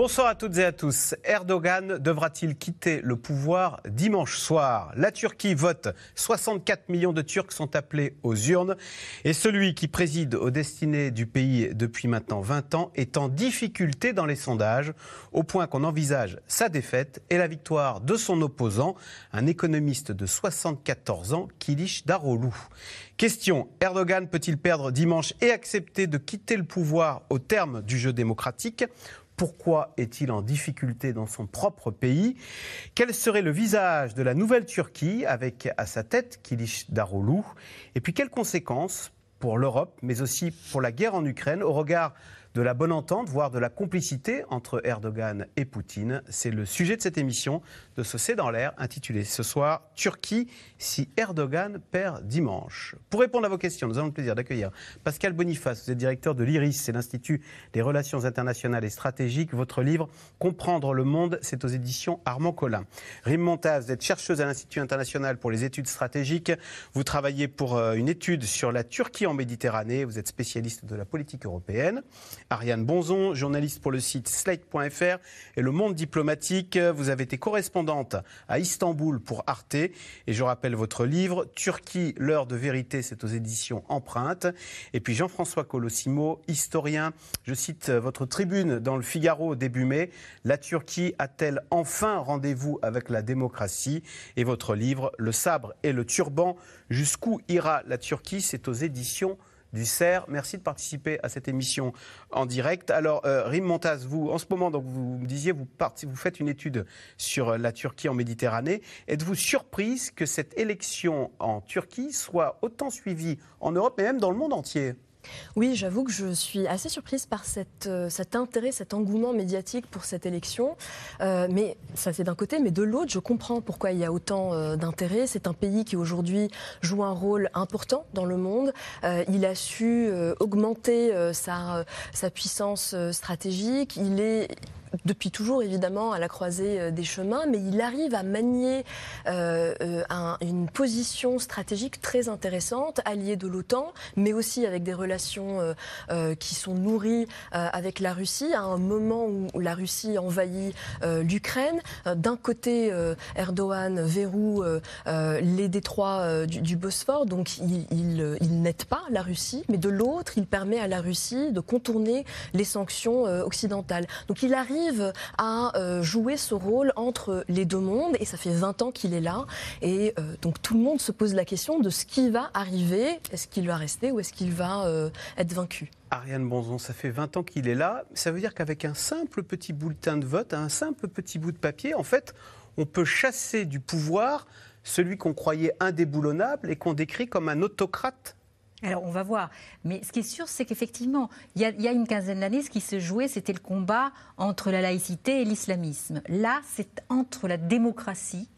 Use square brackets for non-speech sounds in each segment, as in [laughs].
Bonsoir à toutes et à tous. Erdogan devra-t-il quitter le pouvoir dimanche soir? La Turquie vote. 64 millions de Turcs sont appelés aux urnes. Et celui qui préside aux destinées du pays depuis maintenant 20 ans est en difficulté dans les sondages, au point qu'on envisage sa défaite et la victoire de son opposant, un économiste de 74 ans, Kilish Darolou. Question, Erdogan peut-il perdre dimanche et accepter de quitter le pouvoir au terme du jeu démocratique? Pourquoi est-il en difficulté dans son propre pays? Quel serait le visage de la nouvelle Turquie avec à sa tête Kilish Daroglu? Et puis quelles conséquences pour l'Europe, mais aussi pour la guerre en Ukraine au regard de la bonne entente, voire de la complicité entre Erdogan et Poutine. C'est le sujet de cette émission de ce C'est dans l'air, intitulé ce soir Turquie, si Erdogan perd dimanche. Pour répondre à vos questions, nous avons le plaisir d'accueillir Pascal Boniface, vous êtes directeur de l'IRIS, c'est l'Institut des relations internationales et stratégiques. Votre livre Comprendre le monde, c'est aux éditions Armand Collin. Rim Montaz, vous êtes chercheuse à l'Institut international pour les études stratégiques. Vous travaillez pour euh, une étude sur la Turquie en Méditerranée. Vous êtes spécialiste de la politique européenne. Ariane Bonzon, journaliste pour le site slate.fr et le monde diplomatique. Vous avez été correspondante à Istanbul pour Arte. Et je rappelle votre livre, Turquie, l'heure de vérité, c'est aux éditions Empreinte. Et puis Jean-François Colossimo, historien. Je cite votre tribune dans le Figaro début mai. La Turquie a-t-elle enfin rendez-vous avec la démocratie? Et votre livre, Le sabre et le turban, jusqu'où ira la Turquie? C'est aux éditions du. Merci de participer à cette émission en direct. Alors, euh, Rim Montaz, vous, en ce moment, donc, vous me disiez, vous, vous faites une étude sur euh, la Turquie en Méditerranée. Êtes-vous surprise que cette élection en Turquie soit autant suivie en Europe et même dans le monde entier? Oui, j'avoue que je suis assez surprise par euh, cet intérêt, cet engouement médiatique pour cette élection. Euh, mais ça, c'est d'un côté. Mais de l'autre, je comprends pourquoi il y a autant euh, d'intérêt. C'est un pays qui, aujourd'hui, joue un rôle important dans le monde. il a su augmenter sa, sa puissance stratégique. Il est depuis toujours évidemment à la croisée euh, des chemins, mais il arrive à manier euh, euh, une position stratégique très intéressante, alliée de l'OTAN, mais aussi avec des relations qui sont nourries avec la Russie, à un moment où la Russie envahit l'Ukraine. D'un côté, Erdogan verroue les détroits du, Bosphore, donc il, il n'aide pas la Russie, mais de l'autre, il permet à la Russie de contourner les sanctions occidentales. Donc il arrive à euh, jouer ce rôle entre les deux mondes et ça fait 20 ans qu'il est là et euh, donc tout le monde se pose la question de ce qui va arriver, est-ce qu'il va rester ou est-ce qu'il va euh, être vaincu? Ariane Bonzon, ça fait 20 ans qu'il est là. Ça veut dire qu'avec un simple petit bulletin de vote, un simple petit bout de papier, en fait, on peut chasser du pouvoir celui qu'on croyait indéboulonnable et qu'on décrit comme un autocrate alors, on va voir. Mais ce qui est sûr, c'est qu'effectivement, il, y, a une quinzaine d'années, ce qui se jouait, c'était le combat entre la laïcité et l'islamisme. Là, c'est entre la démocratie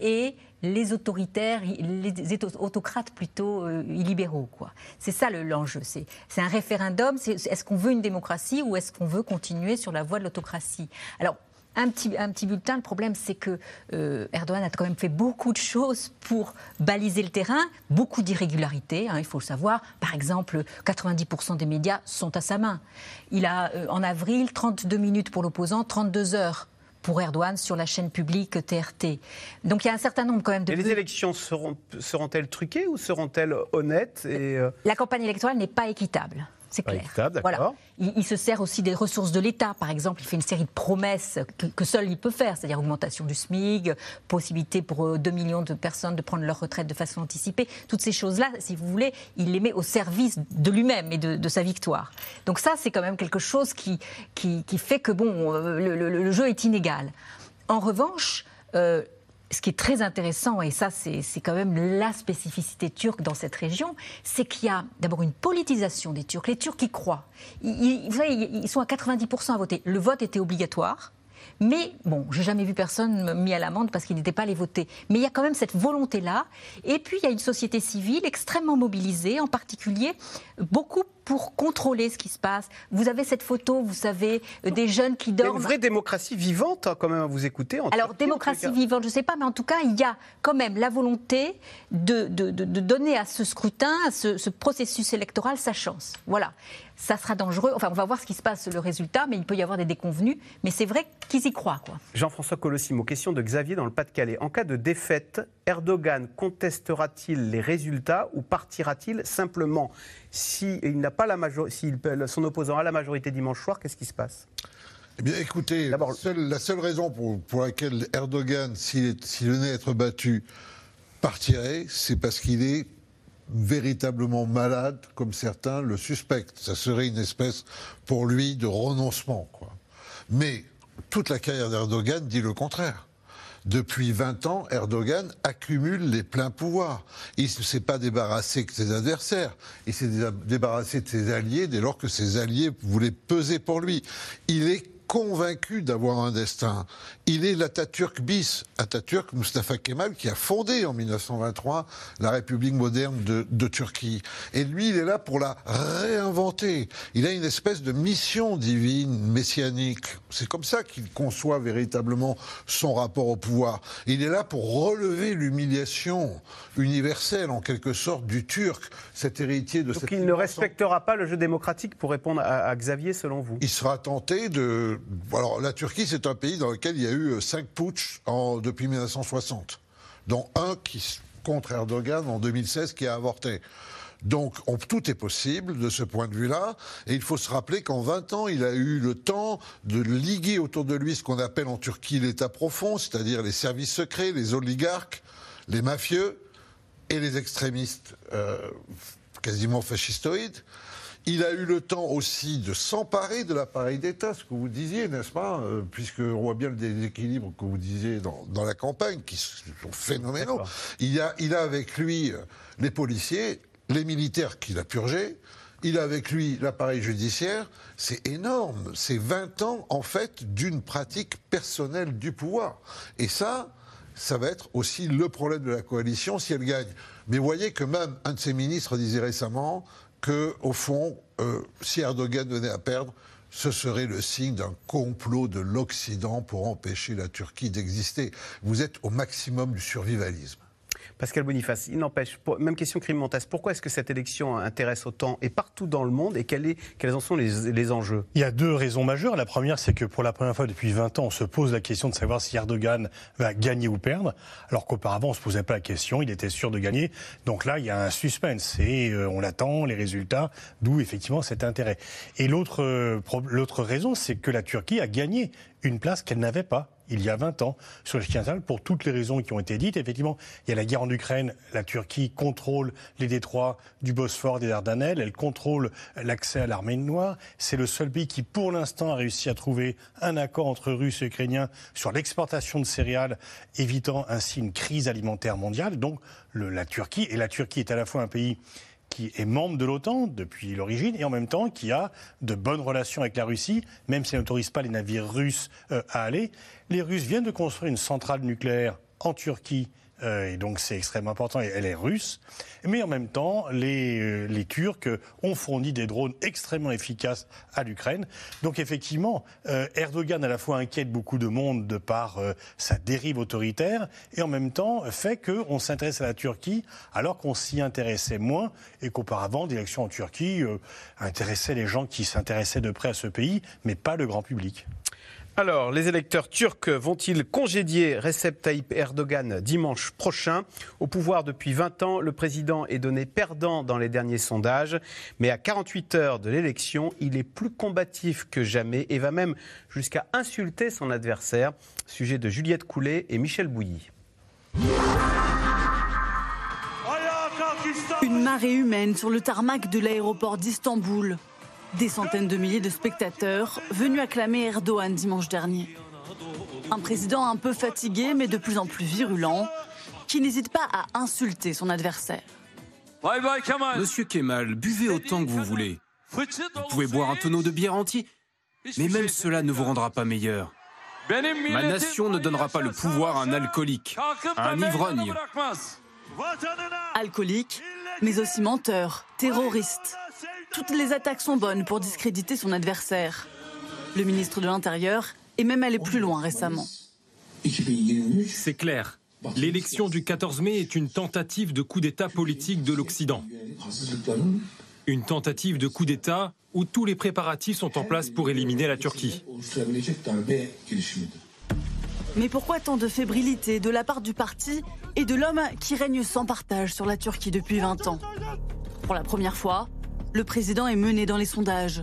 et les autoritaires, les autocrates plutôt euh, illibéraux. Quoi. C'est ça l'enjeu. c'est, un référendum. est-ce qu'on veut une démocratie ou est-ce qu'on veut continuer sur la voie de l'autocratie? Alors, un petit, un petit bulletin. Le problème, c'est que euh, Erdogan a quand même fait beaucoup de choses pour baliser le terrain, beaucoup d'irrégularités, hein, il faut le savoir. Par exemple, 90% des médias sont à sa main. Il a, euh, en avril, 32 minutes pour l'opposant, 32 heures pour Erdogan sur la chaîne publique TRT. Donc il y a un certain nombre quand même de... Et les élections seront, seront-elles truquées ou seront-elles honnêtes et euh, La campagne électorale n'est pas équitable c'est clair. voilà. Il, se sert aussi des ressources de l'État. Par exemple, il fait une série de promesses que, seul il peut faire, c'est-à-dire augmentation du SMIG, possibilité pour 2 euh, millions de personnes de prendre leur retraite de façon anticipée. Toutes ces choses-là, si vous voulez, il les met au service de lui-même et de, sa victoire. Donc ça, c'est quand même quelque chose qui, qui, fait que bon, euh, le, jeu est inégal. En revanche, euh, ce qui est très intéressant, et ça c'est quand même la spécificité turque dans cette région, c'est qu'il y a d'abord une politisation des Turcs. Les Turcs y croient. Vous savez, ils sont à 90% à voter. Le vote était obligatoire. Mais bon, j'ai jamais vu personne mis à l'amende parce qu'il n'était pas allé voter. Mais il y a quand même cette volonté-là. Et puis il y a une société civile extrêmement mobilisée, en particulier beaucoup pour contrôler ce qui se passe. Vous avez cette photo, vous savez, euh, des jeunes qui dorment. une vraie démocratie vivante, hein, quand même, à vous écouter. Alors, démocratie vivante, je ne sais pas, mais en tout cas, il y a quand même la volonté de, de, donner à ce scrutin, à ce, ce processus électoral, sa chance. Voilà ça sera dangereux. Enfin, on va voir ce qui se passe, le résultat, mais il peut y avoir des déconvenus. Mais c'est vrai qu'ils y croient. Jean-François Colossimo, question de Xavier dans le Pas-de-Calais. En cas de défaite, Erdogan contestera-t-il les résultats ou partira-t-il simplement? Si, il n'a pas la si son opposant a la majorité dimanche soir, qu'est-ce qui se passe? Eh bien, écoutez, la seule raison pour, pour laquelle Erdogan, s'il venait à être battu, partirait, c'est parce qu'il est véritablement malade, comme certains le suspectent. Ça serait une espèce, pour lui, de renoncement. Mais toute la carrière d'Erdogan dit le contraire. Depuis 20 ans, Erdogan accumule les pleins pouvoirs. Il ne s'est pas débarrassé de ses adversaires. Il s'est débarrassé de ses alliés dès lors que ses alliés voulaient peser pour lui. Il est convaincu d'avoir un destin. Il est l'Atatürk bis, Atatürk Mustafa Kemal, qui a fondé en 1923 la République moderne de, de, Turquie. Et lui, il est là pour la réinventer. Il a une espèce de mission divine, messianique. C'est comme ça qu'il conçoit véritablement son rapport au pouvoir. Il est là pour relever l'humiliation universelle, en quelque sorte, du Turc, cet héritier de Donc il ne respectera pas le jeu démocratique, pour répondre à, à Xavier, selon vous? Il sera tenté de alors, la Turquie, c'est un pays dans lequel il y a eu euh, cinq putsch en, depuis 1960, dont un qui, contre Erdogan en 2016 qui a avorté. Donc tout est possible de ce point de vue-là. Et il faut se rappeler qu'en 20 ans, il a eu le temps de liguer autour de lui ce qu'on appelle en Turquie l'État profond, c'est-à-dire les services secrets, les oligarques, les mafieux et les extrémistes euh, quasiment fascistoïdes. Il a eu le temps aussi de s'emparer de l'appareil d'État, ce que vous disiez, n'est-ce pas euh, Puisqu'on voit bien le déséquilibre que vous disiez dans, la campagne, qui sont phénoménaux. Il a, il a avec lui euh, les policiers, les militaires qu'il a purgés, il a avec lui l'appareil judiciaire. C'est énorme. C'est 20 ans, en fait, d'une pratique personnelle du pouvoir. Et ça, ça va être aussi le problème de la coalition si elle gagne. Mais voyez que même un de ses ministres disait récemment que, au fond, euh, si Erdogan venait à perdre, ce serait le signe d'un complot de l'Occident pour empêcher la Turquie d'exister. Vous êtes au maximum du survivalisme. Pascal Boniface, il n'empêche, même question crime Montas, pourquoi est-ce que cette élection intéresse autant et partout dans le monde et quels, en sont les, enjeux? Il y a deux raisons majeures. La première, c'est que pour la première fois depuis 20 ans, on se pose la question de savoir si Erdogan va gagner ou perdre, alors qu'auparavant, on ne se posait pas la question, il était sûr de gagner. Donc là, il y a un suspense et euh, on attend les résultats, d'où effectivement cet intérêt. Et l'autre euh, raison, c'est que la Turquie a gagné une place qu'elle n'avait pas il y a 20 ans sur le Chiental pour toutes les raisons qui ont été dites. Effectivement, il y a la guerre en Ukraine, la Turquie contrôle les détroits du Bosphore, des Dardanelles, elle contrôle l'accès à l'armée noire. C'est le seul pays qui, pour l'instant, a réussi à trouver un accord entre Russes et Ukrainiens sur l'exportation de céréales, évitant ainsi une crise alimentaire mondiale. Donc, la Turquie, et la Turquie est à la fois un pays qui est membre de l'OTAN depuis l'origine et en même temps qui a de bonnes relations avec la Russie, même si elle n'autorise pas les navires russes euh, à aller. Les Russes viennent de construire une centrale nucléaire en Turquie et donc c'est extrêmement important, elle est russe. Mais en même temps, les, euh, les Turcs ont fourni des drones extrêmement efficaces à l'Ukraine. Donc effectivement, euh, Erdogan à la fois inquiète beaucoup de monde de par sa dérive autoritaire, et en même temps fait qu'on s'intéresse à la Turquie alors qu'on s'y intéressait moins, et qu'auparavant, l'élection en Turquie intéressait les gens qui s'intéressaient de près à ce pays, mais pas le grand public. Alors, les électeurs turcs vont-ils congédier Recep Tayyip Erdogan dimanche prochain? Au pouvoir depuis 20 ans, le président est donné perdant dans les derniers sondages, mais à 48 heures de l'élection, il est plus combatif que jamais et va même jusqu'à insulter son adversaire. Sujet de Juliette Coulet et Michel Bouilly. Une marée humaine sur le tarmac de l'aéroport d'Istanbul. Des centaines de milliers de spectateurs venus acclamer Erdogan dimanche dernier. Un président un peu fatigué mais de plus en plus virulent, qui n'hésite pas à insulter son adversaire. Monsieur Kemal, buvez autant que vous voulez. Vous pouvez boire un tonneau de bière entier, mais même cela ne vous rendra pas meilleur. Ma nation ne donnera pas le pouvoir à un alcoolique, à un ivrogne. Alcoolique, mais aussi menteur, terroriste. Toutes les attaques sont bonnes pour discréditer son adversaire. Le ministre de l'Intérieur est même allé plus loin récemment. C'est clair. L'élection du 14 mai est une tentative de coup d'État politique de l'Occident. Une tentative de coup d'État où tous les préparatifs sont en place pour éliminer la Turquie. Mais pourquoi tant de fébrilité de la part du parti et de l'homme qui règne sans partage sur la Turquie depuis 20 ans? Pour la première fois, le président est mené dans les sondages.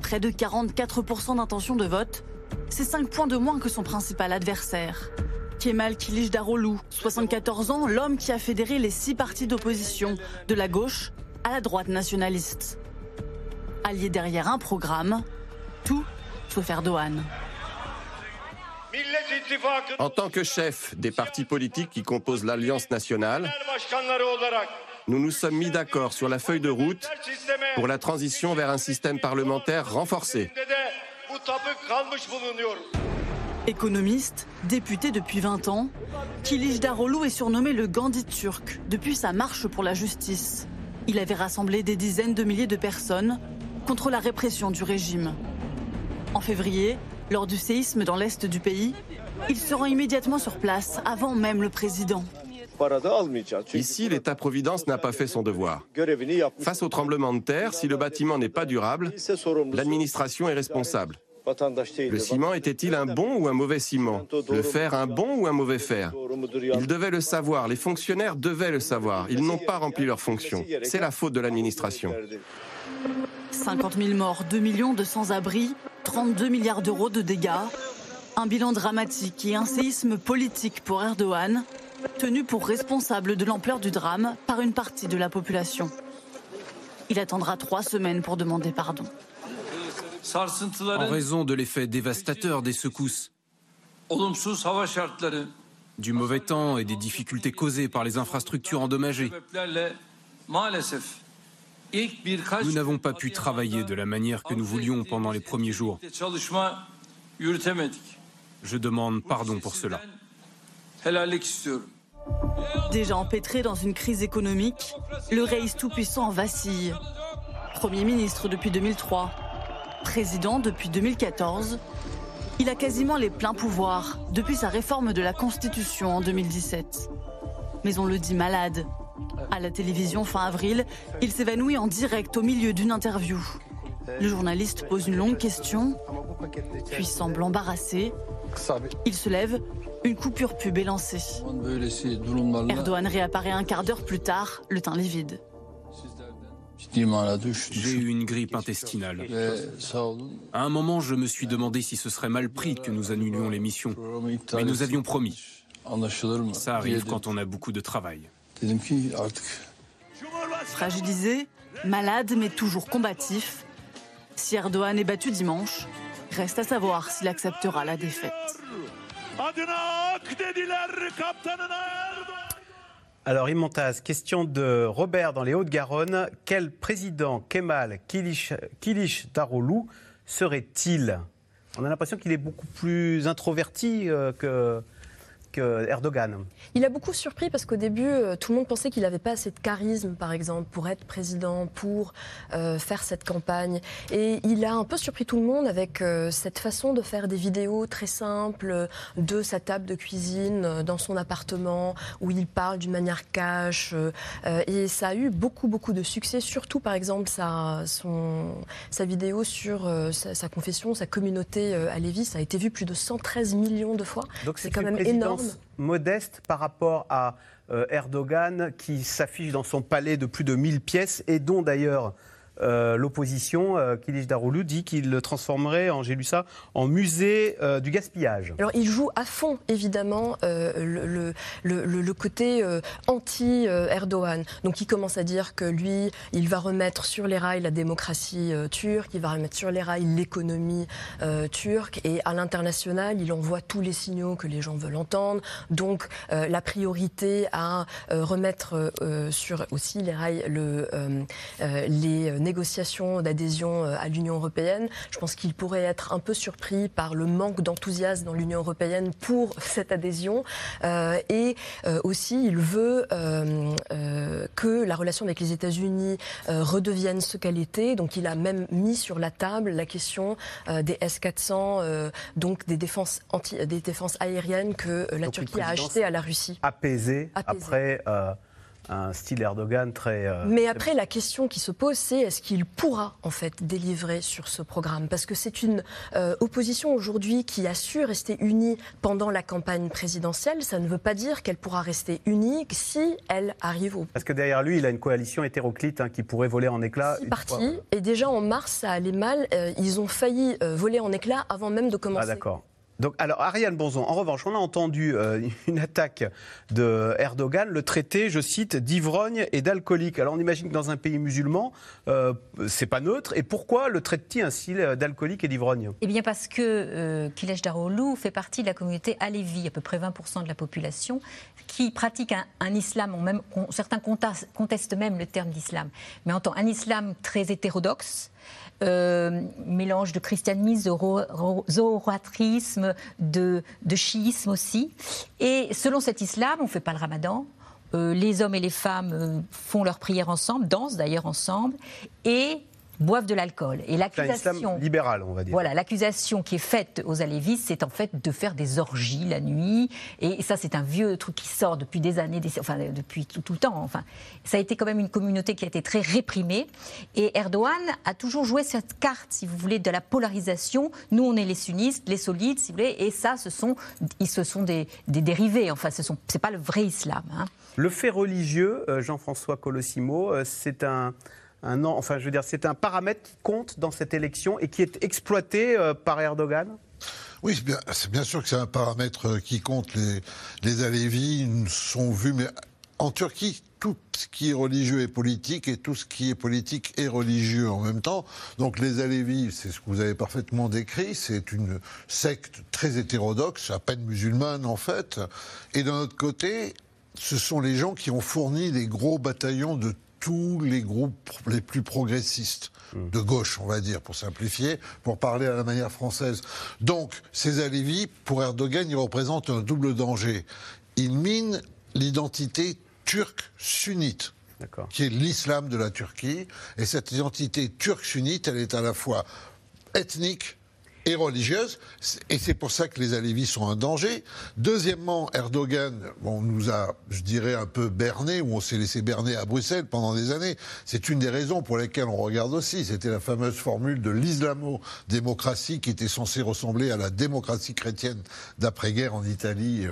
Près de 44% d'intention de vote, c'est 5 points de moins que son principal adversaire. Kemal Daroglu, 74 ans, l'homme qui a fédéré les six partis d'opposition, de la gauche à la droite nationaliste. Allié derrière un programme, tout sauf Erdogan. En tant que chef des partis politiques qui composent l'Alliance nationale, nous nous sommes mis d'accord sur la feuille de route pour la transition vers un système parlementaire renforcé. Économiste, député depuis 20 ans, Kilic Daroglu est surnommé le Gandhi turc depuis sa marche pour la justice. Il avait rassemblé des dizaines de milliers de personnes contre la répression du régime. En février, lors du séisme dans l'est du pays, il se rend immédiatement sur place avant même le président. Ici, l'État-providence n'a pas fait son devoir. Face au tremblement de terre, si le bâtiment n'est pas durable, l'administration est responsable. Le ciment était-il un bon ou un mauvais ciment? Le fer un bon ou un mauvais fer? Ils devaient le savoir, les fonctionnaires devaient le savoir. Ils n'ont pas rempli leur fonction. C'est la faute de l'administration. 50 000 morts, 2 millions de sans-abri, 32 milliards d'euros de dégâts. Un bilan dramatique et un séisme politique pour Erdogan, tenu pour responsable de l'ampleur du drame par une partie de la population. Il attendra trois semaines pour demander pardon. En raison de l'effet dévastateur des secousses, du mauvais temps et des difficultés causées par les infrastructures endommagées, nous n'avons pas pu travailler de la manière que nous voulions pendant les premiers jours. Je demande pardon pour cela. Déjà empêtré dans une crise économique, le Reis tout-puissant vacille. Premier ministre depuis 2003, président depuis 2014, il a quasiment les pleins pouvoirs depuis sa réforme de la Constitution en 2017. Mais on le dit malade. À la télévision fin avril, il s'évanouit en direct au milieu d'une interview. Le journaliste pose une longue question, puis semble embarrassé. Il se lève, une coupure pub est lancée. Erdogan réapparaît un quart d'heure plus tard, le teint livide. J'ai eu une grippe intestinale. À un moment, je me suis demandé si ce serait mal pris que nous annulions l'émission. Mais nous avions promis. Ça arrive quand on a beaucoup de travail. Fragilisé, malade mais toujours combatif, si Erdogan est battu dimanche, reste à savoir s'il acceptera la défaite. Alors, Immontaz, question de Robert dans les Hauts-de-Garonne. Quel président Kemal Kilish, Darolou serait-il? On a l'impression qu'il est beaucoup plus introverti euh, que, Erdogan. Il a beaucoup surpris parce qu'au début, euh, tout le monde pensait qu'il n'avait pas assez de charisme, par exemple, pour être président, pour euh, faire cette campagne. Et il a un peu surpris tout le monde avec euh, cette façon de faire des vidéos très simples de sa table de cuisine dans son appartement, où il parle d'une manière cash. et ça a eu beaucoup, beaucoup de succès, surtout, par exemple, sa, son, sa vidéo sur sa, confession, sa communauté à Lévis. Ça a été vu plus de 113 millions de fois. Donc c'est quand même énorme modeste par rapport à euh, Erdogan qui s'affiche dans son palais de plus de 1000 pièces et dont d'ailleurs euh, l'opposition, euh, Kilic Daroglu, dit qu'il le transformerait, j'ai lu ça, en musée euh, du gaspillage. Alors il joue à fond, évidemment, le, le, côté anti-Erdogan. Donc il commence à dire que lui, il va remettre sur les rails la démocratie turque, il va remettre sur les rails l'économie turque, et à l'international, il envoie tous les signaux que les gens veulent entendre. Donc la priorité à remettre sur aussi les rails le, les négociations négociations d'adhésion à l'Union européenne. Je pense qu'il pourrait être un peu surpris par le manque d'enthousiasme dans l'Union européenne pour [laughs] cette adhésion. et aussi, il veut que la relation avec les États-Unis redevienne ce qu'elle était. Donc, il a même mis sur la table la question des S-400, donc des défenses, anti, des défenses aériennes que la Turquie a achetées à la Russie. Apaisé, après un style Erdogan très. Euh, Mais après, la question qui se pose, c'est est-ce qu'il pourra en fait délivrer sur ce programme? Parce que c'est une euh, opposition aujourd'hui qui a su rester unie pendant la campagne présidentielle. Ça ne veut pas dire qu'elle pourra rester unie si elle arrive au. Parce que derrière lui, il a une coalition hétéroclite hein, qui pourrait voler en éclats. C'est parti. Et déjà en mars, ça allait mal. Euh, ils ont failli voler en éclats avant même de commencer. Ah d'accord. Alors, Ariane Bonzon, en revanche, on a entendu euh, [laughs] une attaque de Erdogan, le traité, je cite, d'ivrogne et d'alcoolique. Alors, on imagine que dans un pays musulman, euh, c'est pas neutre. Et pourquoi le traite-t-il ainsi d'alcoolique et d'ivrogne? Eh bien, parce que euh, Kilesh fait partie de la communauté Alevi, à peu près 20% de la population, qui pratique un, islam, certains contestent même le terme d'islam, mais entend un islam très hétérodoxe euh, mélange de christianisme, de zoroatrisme, de, chiisme aussi. Et selon cet islam, on ne fait pas le ramadan. Euh, les hommes et les femmes euh, font leur prière ensemble, dansent d'ailleurs ensemble, et boivent de l'alcool. Et l'accusation libéral, on va dire. Voilà, l'accusation qui est faite aux Alévis, c'est en fait de faire des orgies la nuit. Et ça, c'est un vieux truc qui sort depuis des années, enfin depuis tout, le temps. Enfin, ça a été quand même une communauté qui a été très réprimée. Et Erdogan a toujours joué cette carte, si vous voulez, de la polarisation. Nous, on est les sunnistes, les solides, si vous voulez. Et ça, ce sont, ils, ce sont des, dérivés. Enfin, ce sont, c'est pas le vrai islam. Hein. Le fait religieux, euh, Jean-François Colossimo, euh, c'est un enfin je veux dire, c'est un paramètre qui compte dans cette élection et qui est exploité euh, par Erdogan? Oui, c'est bien, bien, sûr que c'est un paramètre euh, qui compte. Les, les Alévis sont vus, mais en Turquie, tout ce qui est religieux est politique et tout ce qui est politique est religieux en même temps. Donc les Alévis, c'est ce que vous avez parfaitement décrit, c'est une secte très hétérodoxe, à peine musulmane en fait. Et d'un autre côté, ce sont les gens qui ont fourni les gros bataillons de tous les groupes les plus progressistes de gauche, on va dire, pour simplifier, pour parler à la manière française. Donc, ces Alévis, pour Erdogan, ils représentent un double danger. Ils minent l'identité turque sunnite qui est l'islam de la Turquie. Et cette identité turque sunnite, elle est à la fois ethnique, et religieuse, et c'est pour ça que les Alévis sont un danger. Deuxièmement, Erdogan, on nous a, je dirais, un peu berné, ou on s'est laissé berner à Bruxelles pendant des années. C'est une des raisons pour lesquelles on regarde aussi. C'était la fameuse formule de l'islamo-démocratie qui était censée ressembler à la démocratie chrétienne d'après-guerre en Italie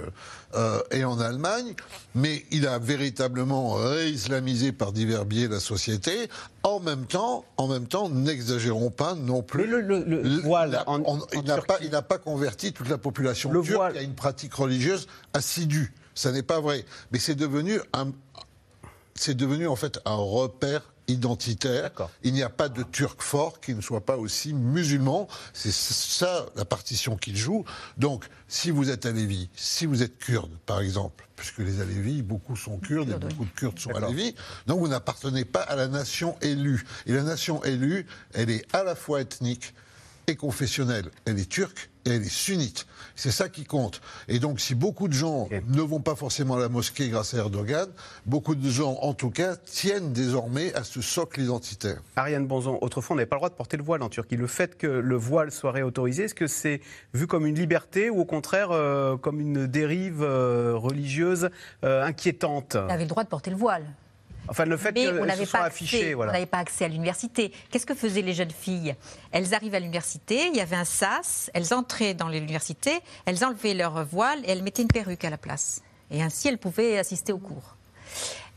euh, et en Allemagne. Mais il a véritablement réislamisé par divers biais la société. En même temps, en même temps, n'exagérons pas non plus. Le, le, voile en il n'a pas, pas, converti toute la population le turque à une pratique religieuse assidue. Ça n'est pas vrai. Mais c'est devenu un, c'est devenu en fait un repère identitaire. Il n'y a pas de Turc fort qui ne soit pas aussi musulman. C'est ça la partition qu'il joue. Donc, si vous êtes Alévi, si vous êtes kurde, par exemple, puisque les Alévis, beaucoup sont kurdes et beaucoup de Kurdes sont Alévis, donc vous n'appartenez pas à la nation élue. Et la nation élue, elle est à la fois ethnique, confessionnelle. Elle est turque et elle est sunnite. C'est ça qui compte. Et donc, si beaucoup de gens ne vont pas forcément à la mosquée grâce à Erdogan, beaucoup de gens, en tout cas, tiennent désormais à ce socle identitaire. Ariane Bonzon, autrefois, on n'avait pas le droit de porter le voile en Turquie. Le fait que le voile soit réautorisé, est-ce que c'est vu comme une liberté ou au contraire euh, comme une dérive euh, religieuse euh, inquiétante? On avait le droit de porter le voile. Enfin, le fait qu'on n'avait pas, accès, voilà. pas accès à l'université. Qu'est-ce que faisaient les jeunes filles? Elles arrivaient à l'université, il y avait un sas, elles entraient dans l'université, elles enlevaient leur voile et elles mettaient une perruque à la place. Et ainsi, elles pouvaient assister aux cours.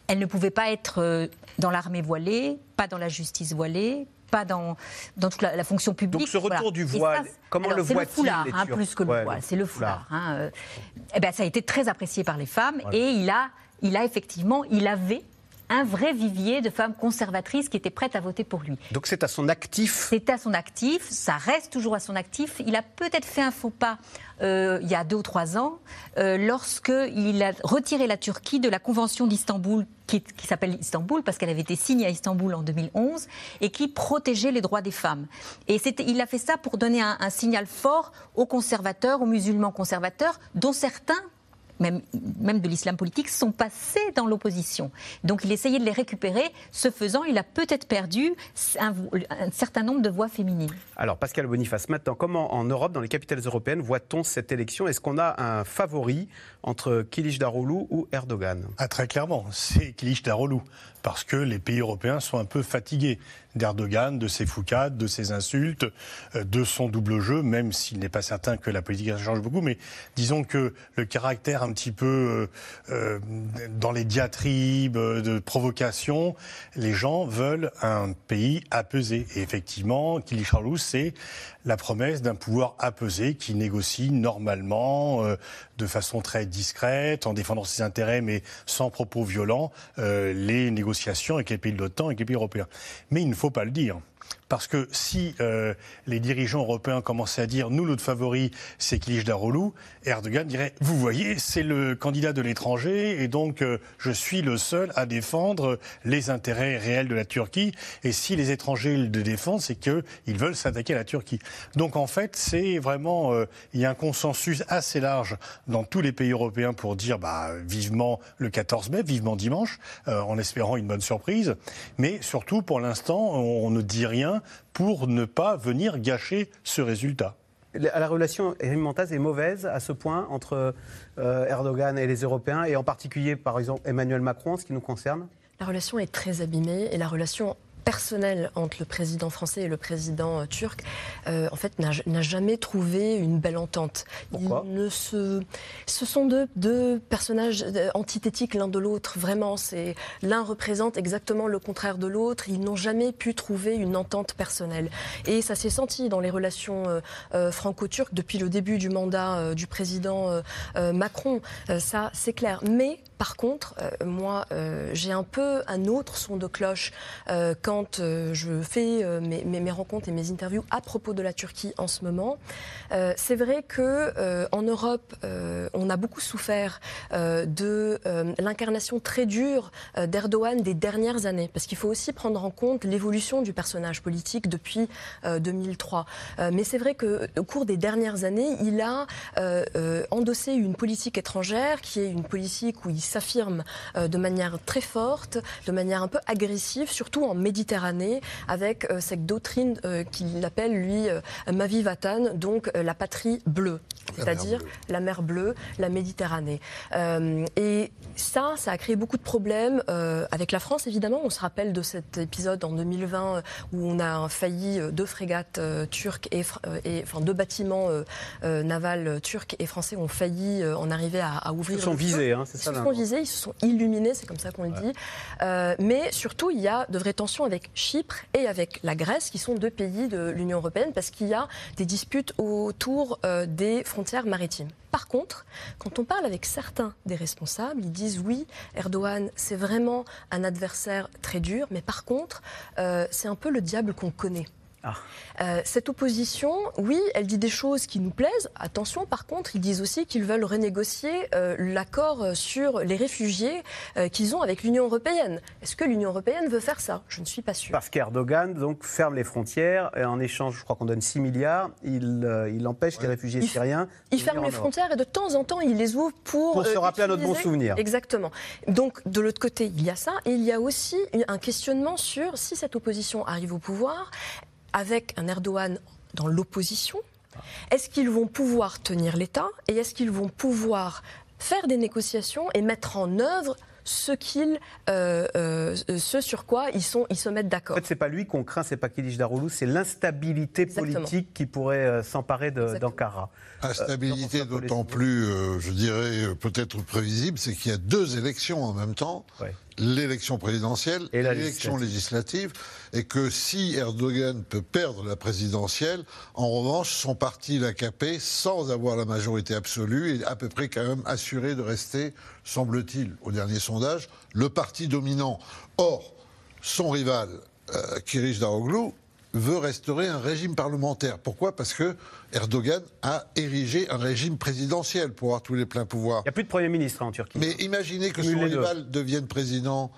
Elles ne pouvaient pas être euh, dans l'armée voilée, pas dans la justice voilée, pas dans, dans toute la, fonction publique. Donc ce retour du voile, comment le voit-il C'est le foulard, hein, plus que le voile, c'est le foulard. Hein, euh. eh ben, ça a été très apprécié par les femmes et il a, il a effectivement, il avait un vrai vivier de femmes conservatrices qui étaient prêtes à voter pour lui. Donc c'est à son actif C'est à son actif, ça reste toujours à son actif. Il a peut-être fait un faux pas euh, il y a deux ou trois ans, euh, lorsqu'il a retiré la Turquie de la Convention d'Istanbul, qui, s'appelle Istanbul parce qu'elle avait été signée à Istanbul en 2011, et qui protégeait les droits des femmes. Et il a fait ça pour donner un, un signal fort aux conservateurs, aux musulmans conservateurs, dont certains même, même de l'islam politique, sont passés dans l'opposition. Donc il essayait de les récupérer. Ce faisant, il a peut-être perdu un, certain nombre de voix féminines. Alors Pascal Boniface, maintenant, comment en Europe, dans les capitales européennes, voit-on cette élection? Est-ce qu'on a un favori entre Kilic Daroglu ou Erdogan? Ah, Très clairement, c'est Kilic Daroglu parce que les pays européens sont un peu fatigués d'Erdogan, de ses foucades, de ses insultes, euh, de son double jeu, même s'il n'est pas certain que la politique change beaucoup. Mais disons que le caractère un petit peu euh, euh, dans les diatribes, de provocation, les gens veulent un pays apaisé. Et effectivement, Kilicdaroglu, c'est la promesse d'un pouvoir apaisé qui négocie normalement, euh, de façon très discrète, en défendant ses intérêts, mais sans propos violents, euh, les négociations avec les pays de l'OTAN et avec les pays européens. Mais il ne faut pas le dire. Parce que si euh, les dirigeants européens commençaient à dire nous, notre favori, c'est Kilij Daroglu, Erdogan dirait vous voyez, c'est le candidat de l'étranger et donc euh, je suis le seul à défendre les intérêts réels de la Turquie. Et si les étrangers le défendent, c'est qu'ils veulent s'attaquer à la Turquie. Donc en fait, c'est vraiment euh, il y a un consensus assez large dans tous les pays européens pour dire bah, vivement le 14 mai, vivement dimanche, en espérant une bonne surprise. Mais surtout, pour l'instant, on ne dit rien pour ne pas venir gâcher ce résultat. La relation est mauvaise à ce point entre euh, Erdogan et les Européens, et en particulier, par exemple, Emmanuel Macron, ce qui nous concerne? La relation est très abîmée, et la relation personnel entre le président français et le président euh, turc, euh, en fait, n'a jamais trouvé une belle entente. Pourquoi ne se... Ce sont deux, deux personnages euh, antithétiques l'un de l'autre, vraiment. C'est L'un représente exactement le contraire de l'autre. Ils n'ont jamais pu trouver une entente personnelle. Et ça s'est senti dans les relations franco-turques depuis le début du mandat du président Macron. ça, c'est clair. Mais par contre, euh, moi, euh, j'ai un peu un autre son de cloche euh, quand je fais mes, rencontres et mes interviews à propos de la Turquie en ce moment. c'est vrai que en Europe, on a beaucoup souffert de l'incarnation très dure d'Erdogan des dernières années, parce qu'il faut aussi prendre en compte l'évolution du personnage politique depuis 2003. mais c'est vrai qu'au cours des dernières années, il a endossé une politique étrangère qui est une politique où il s'affirme euh, de manière très forte, de manière un peu agressive, surtout en Méditerranée, avec euh, cette doctrine euh, qu'il appelle, lui, Mavivatan, donc la patrie bleue c'est-à-dire la mer bleue, la Méditerranée. Euh, et ça, ça a créé beaucoup de problèmes euh, avec la France, évidemment. On se rappelle de cet épisode en 2020 euh, où on a failli deux frégates turques et, enfin deux bâtiments navals turcs et français ont failli en arriver à, ouvrir. Ils sont visés, hein, c'est ça. Ils se sont visés, ils se sont illuminés, c'est comme ça qu'on le dit. mais surtout, il y a de vraies tensions avec Chypre et avec la Grèce, qui sont deux pays de l'Union européenne, parce qu'il y a des disputes autour des frontières maritimes. Par contre, quand on parle avec certains des responsables, ils disent oui, Erdogan, c'est vraiment un adversaire très dur, mais par contre, euh, c'est un peu le diable qu'on connaît. Ah. Euh, cette opposition, oui, elle dit des choses qui nous plaisent. Attention, par contre, ils disent aussi qu'ils veulent renégocier euh, l'accord sur les réfugiés euh, qu'ils ont avec l'Union européenne. Est-ce que l'Union européenne veut faire ça? Je ne suis pas sûr. Parce qu'Erdogan donc ferme les frontières et en échange, je crois qu'on donne 6 milliards. Il, il empêche les réfugiés syriens. Il ferme les frontières et de temps en temps, il les ouvre pour. Pour se rappeler à notre bon souvenir. Exactement. Donc, de l'autre côté, il y a ça. Et il y a aussi un questionnement sur si cette opposition arrive au pouvoir, avec un Erdogan dans l'opposition, est-ce qu'ils vont pouvoir tenir l'État et est-ce qu'ils vont pouvoir faire des négociations et mettre en œuvre ce qu'ils, euh, euh, ce sur quoi ils, sont, ils se mettent d'accord. En fait, c'est pas lui qu'on craint, c'est pas Kilij Daroglu, c'est l'instabilité politique qui pourrait euh, s'emparer d'Ankara. Instabilité d'autant plus, je dirais, peut-être prévisible, c'est qu'il y a deux élections en même temps l'élection présidentielle et l'élection législative, et que si Erdogan peut perdre la présidentielle, en revanche, son parti, l'AKP, sans avoir la majorité absolue, est à peu près quand même assuré de rester, semble-t-il, au dernier sondage, le parti dominant. Or, son rival, euh, Kirish Daroglu, veut restaurer un régime parlementaire. Pourquoi? Parce que Erdogan a érigé un régime présidentiel pour avoir tous les pleins pouvoirs. Il n'y a plus de Premier ministre hein, en Turquie. Mais imaginez que son rival devienne président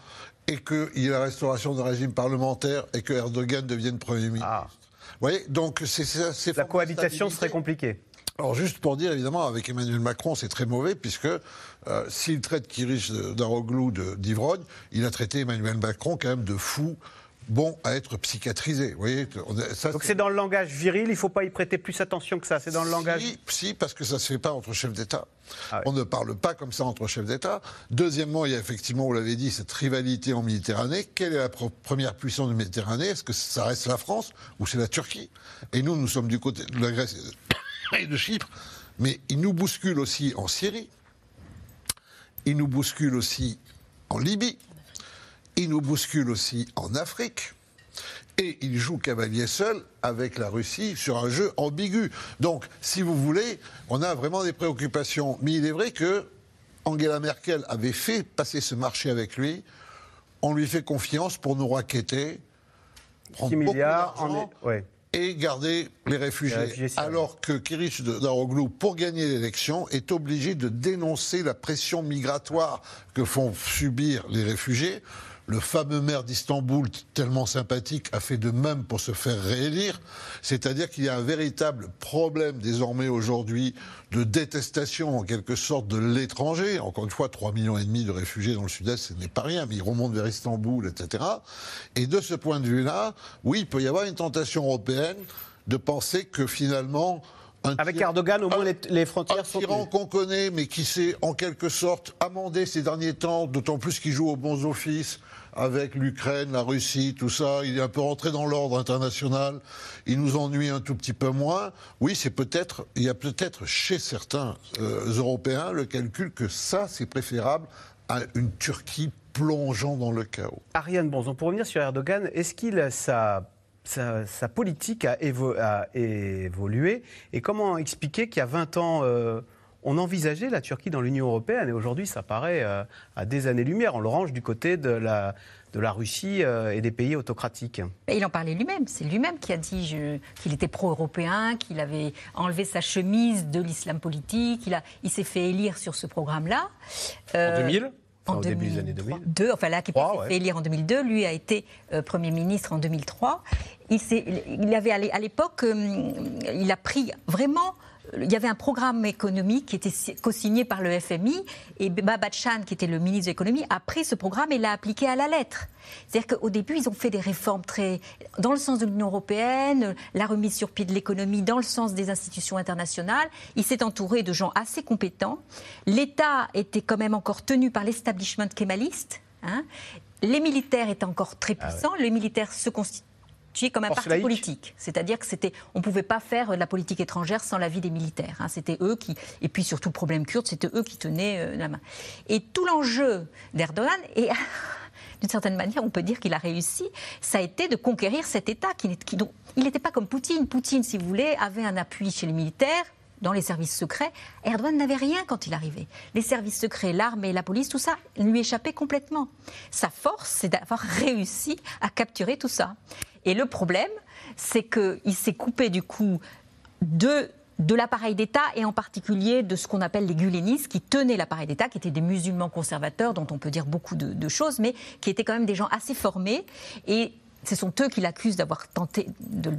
et qu'il y ait la restauration d'un régime parlementaire et que Erdogan devienne Premier ministre. Ah. Vous voyez Donc c'est La cohabitation serait compliquée. Alors juste pour dire, évidemment, avec Emmanuel Macron, c'est très mauvais, puisque euh, s'il traite Kirish Daroglu d'ivrogne, il a traité Emmanuel Macron quand même de fou, bon à être psychiatrisé. Vous voyez, Donc c'est dans le langage viril, il ne faut pas y prêter plus attention que ça, c'est dans le langage... Si, parce que ça ne se fait pas entre chefs d'État. Ah On ne parle pas comme ça entre chefs d'État. Deuxièmement, il y a effectivement, vous l'avez dit, cette rivalité en Méditerranée. Quelle est la première puissance de Méditerranée? Est-ce que ça reste la France ou c'est la Turquie? Et nous, nous sommes du côté de la Grèce [coughs] et de Chypre. Mais il nous bouscule aussi en Syrie. Il nous bouscule aussi en Libye. Il nous bouscule aussi en Afrique. Et il joue cavalier seul avec la Russie sur un jeu ambigu. Donc, si vous voulez, on a vraiment des préoccupations. Mais il est vrai que Angela Merkel avait fait passer ce marché avec lui. On lui fait confiance pour nous raqueter. 6 milliards en et garder les réfugiés. alors que Kirish Daroglu, pour gagner l'élection, est obligé de dénoncer la pression migratoire que font subir les réfugiés. Le fameux maire d'Istanbul, tellement sympathique, a fait de même pour se faire réélire. C'est-à-dire qu'il y a un véritable problème désormais aujourd'hui de détestation en quelque sorte de l'étranger. Encore une fois, 3 millions et demi de réfugiés dans le sud-est, ce n'est pas rien, mais ils remontent vers Istanbul, etc. Et de ce point de vue-là, oui, il peut y avoir une tentation européenne de penser que finalement, avec Erdogan, au moins, les, frontières un sont. tyran qu'on connaît, mais qui s'est en quelque sorte amendé ces derniers temps, d'autant plus qu'il joue aux bons offices avec l'Ukraine, la Russie, tout ça. Il est un peu rentré dans l'ordre international. Il nous ennuie un tout petit peu moins. Oui, c'est peut-être, il y a peut-être chez certains euh, Européens le calcul que ça, c'est préférable à une Turquie plongeant dans le chaos. Ariane Bonzon, pour revenir sur Erdogan, est-ce qu'il sa, sa, politique a, évolué et comment expliquer qu'il y a 20 ans euh, on envisageait la Turquie dans l'Union européenne et aujourd'hui ça paraît euh, à des années-lumière. On le range du côté de la, de la Russie euh, et des pays autocratiques. il en parlait lui-même. C'est lui-même qui a dit qu'il était pro-européen, qu'il avait enlevé sa chemise de l'islam politique. Il, il s'est fait élire sur ce programme-là. en 2000 en au début des années 2000. enfin là, qui s'est fait élire en 2002, lui a été Premier ministre en 2003. Il, il avait à l'époque, il a pris vraiment il y avait un programme économique qui était co-signé par le FMI et Babachan, qui était le ministre de l'économie, a pris ce programme et l'a appliqué à la lettre. C'est-à-dire qu'au début, ils ont fait des réformes très dans le sens de l'Union européenne, la remise sur pied de l'économie dans le sens des institutions internationales. Il s'est entouré de gens assez compétents. L'État était quand même encore tenu par l'establishment kémaliste. Hein. Les militaires étaient encore très ah puissants. Les militaires se constituent comme un parti politique. C'est-à-dire que c'était, on ne pouvait pas faire de la politique étrangère sans l'avis des militaires. Hein. C'était eux qui, et puis surtout le problème kurde, c'était eux qui tenaient euh, la main. Et tout l'enjeu d'Erdogan, et [laughs] d'une certaine manière, on peut dire qu'il a réussi, ça a été de conquérir cet État qui, qui il n'était pas comme Poutine. Poutine, si vous voulez, avait un appui chez les militaires, dans les services secrets. Erdogan n'avait rien quand il arrivait. Les services secrets, l'armée, la police, tout ça lui échappait complètement. Sa force, c'est d'avoir réussi à capturer tout ça. Et le problème, c'est qu'il s'est coupé du coup de l'appareil d'État et en particulier de ce qu'on appelle les gulenistes qui tenaient l'appareil d'État, qui étaient des musulmans conservateurs dont on peut dire beaucoup de, de, choses, mais qui étaient quand même des gens assez formés. Et ce sont eux qui l'accusent d'avoir tenté de,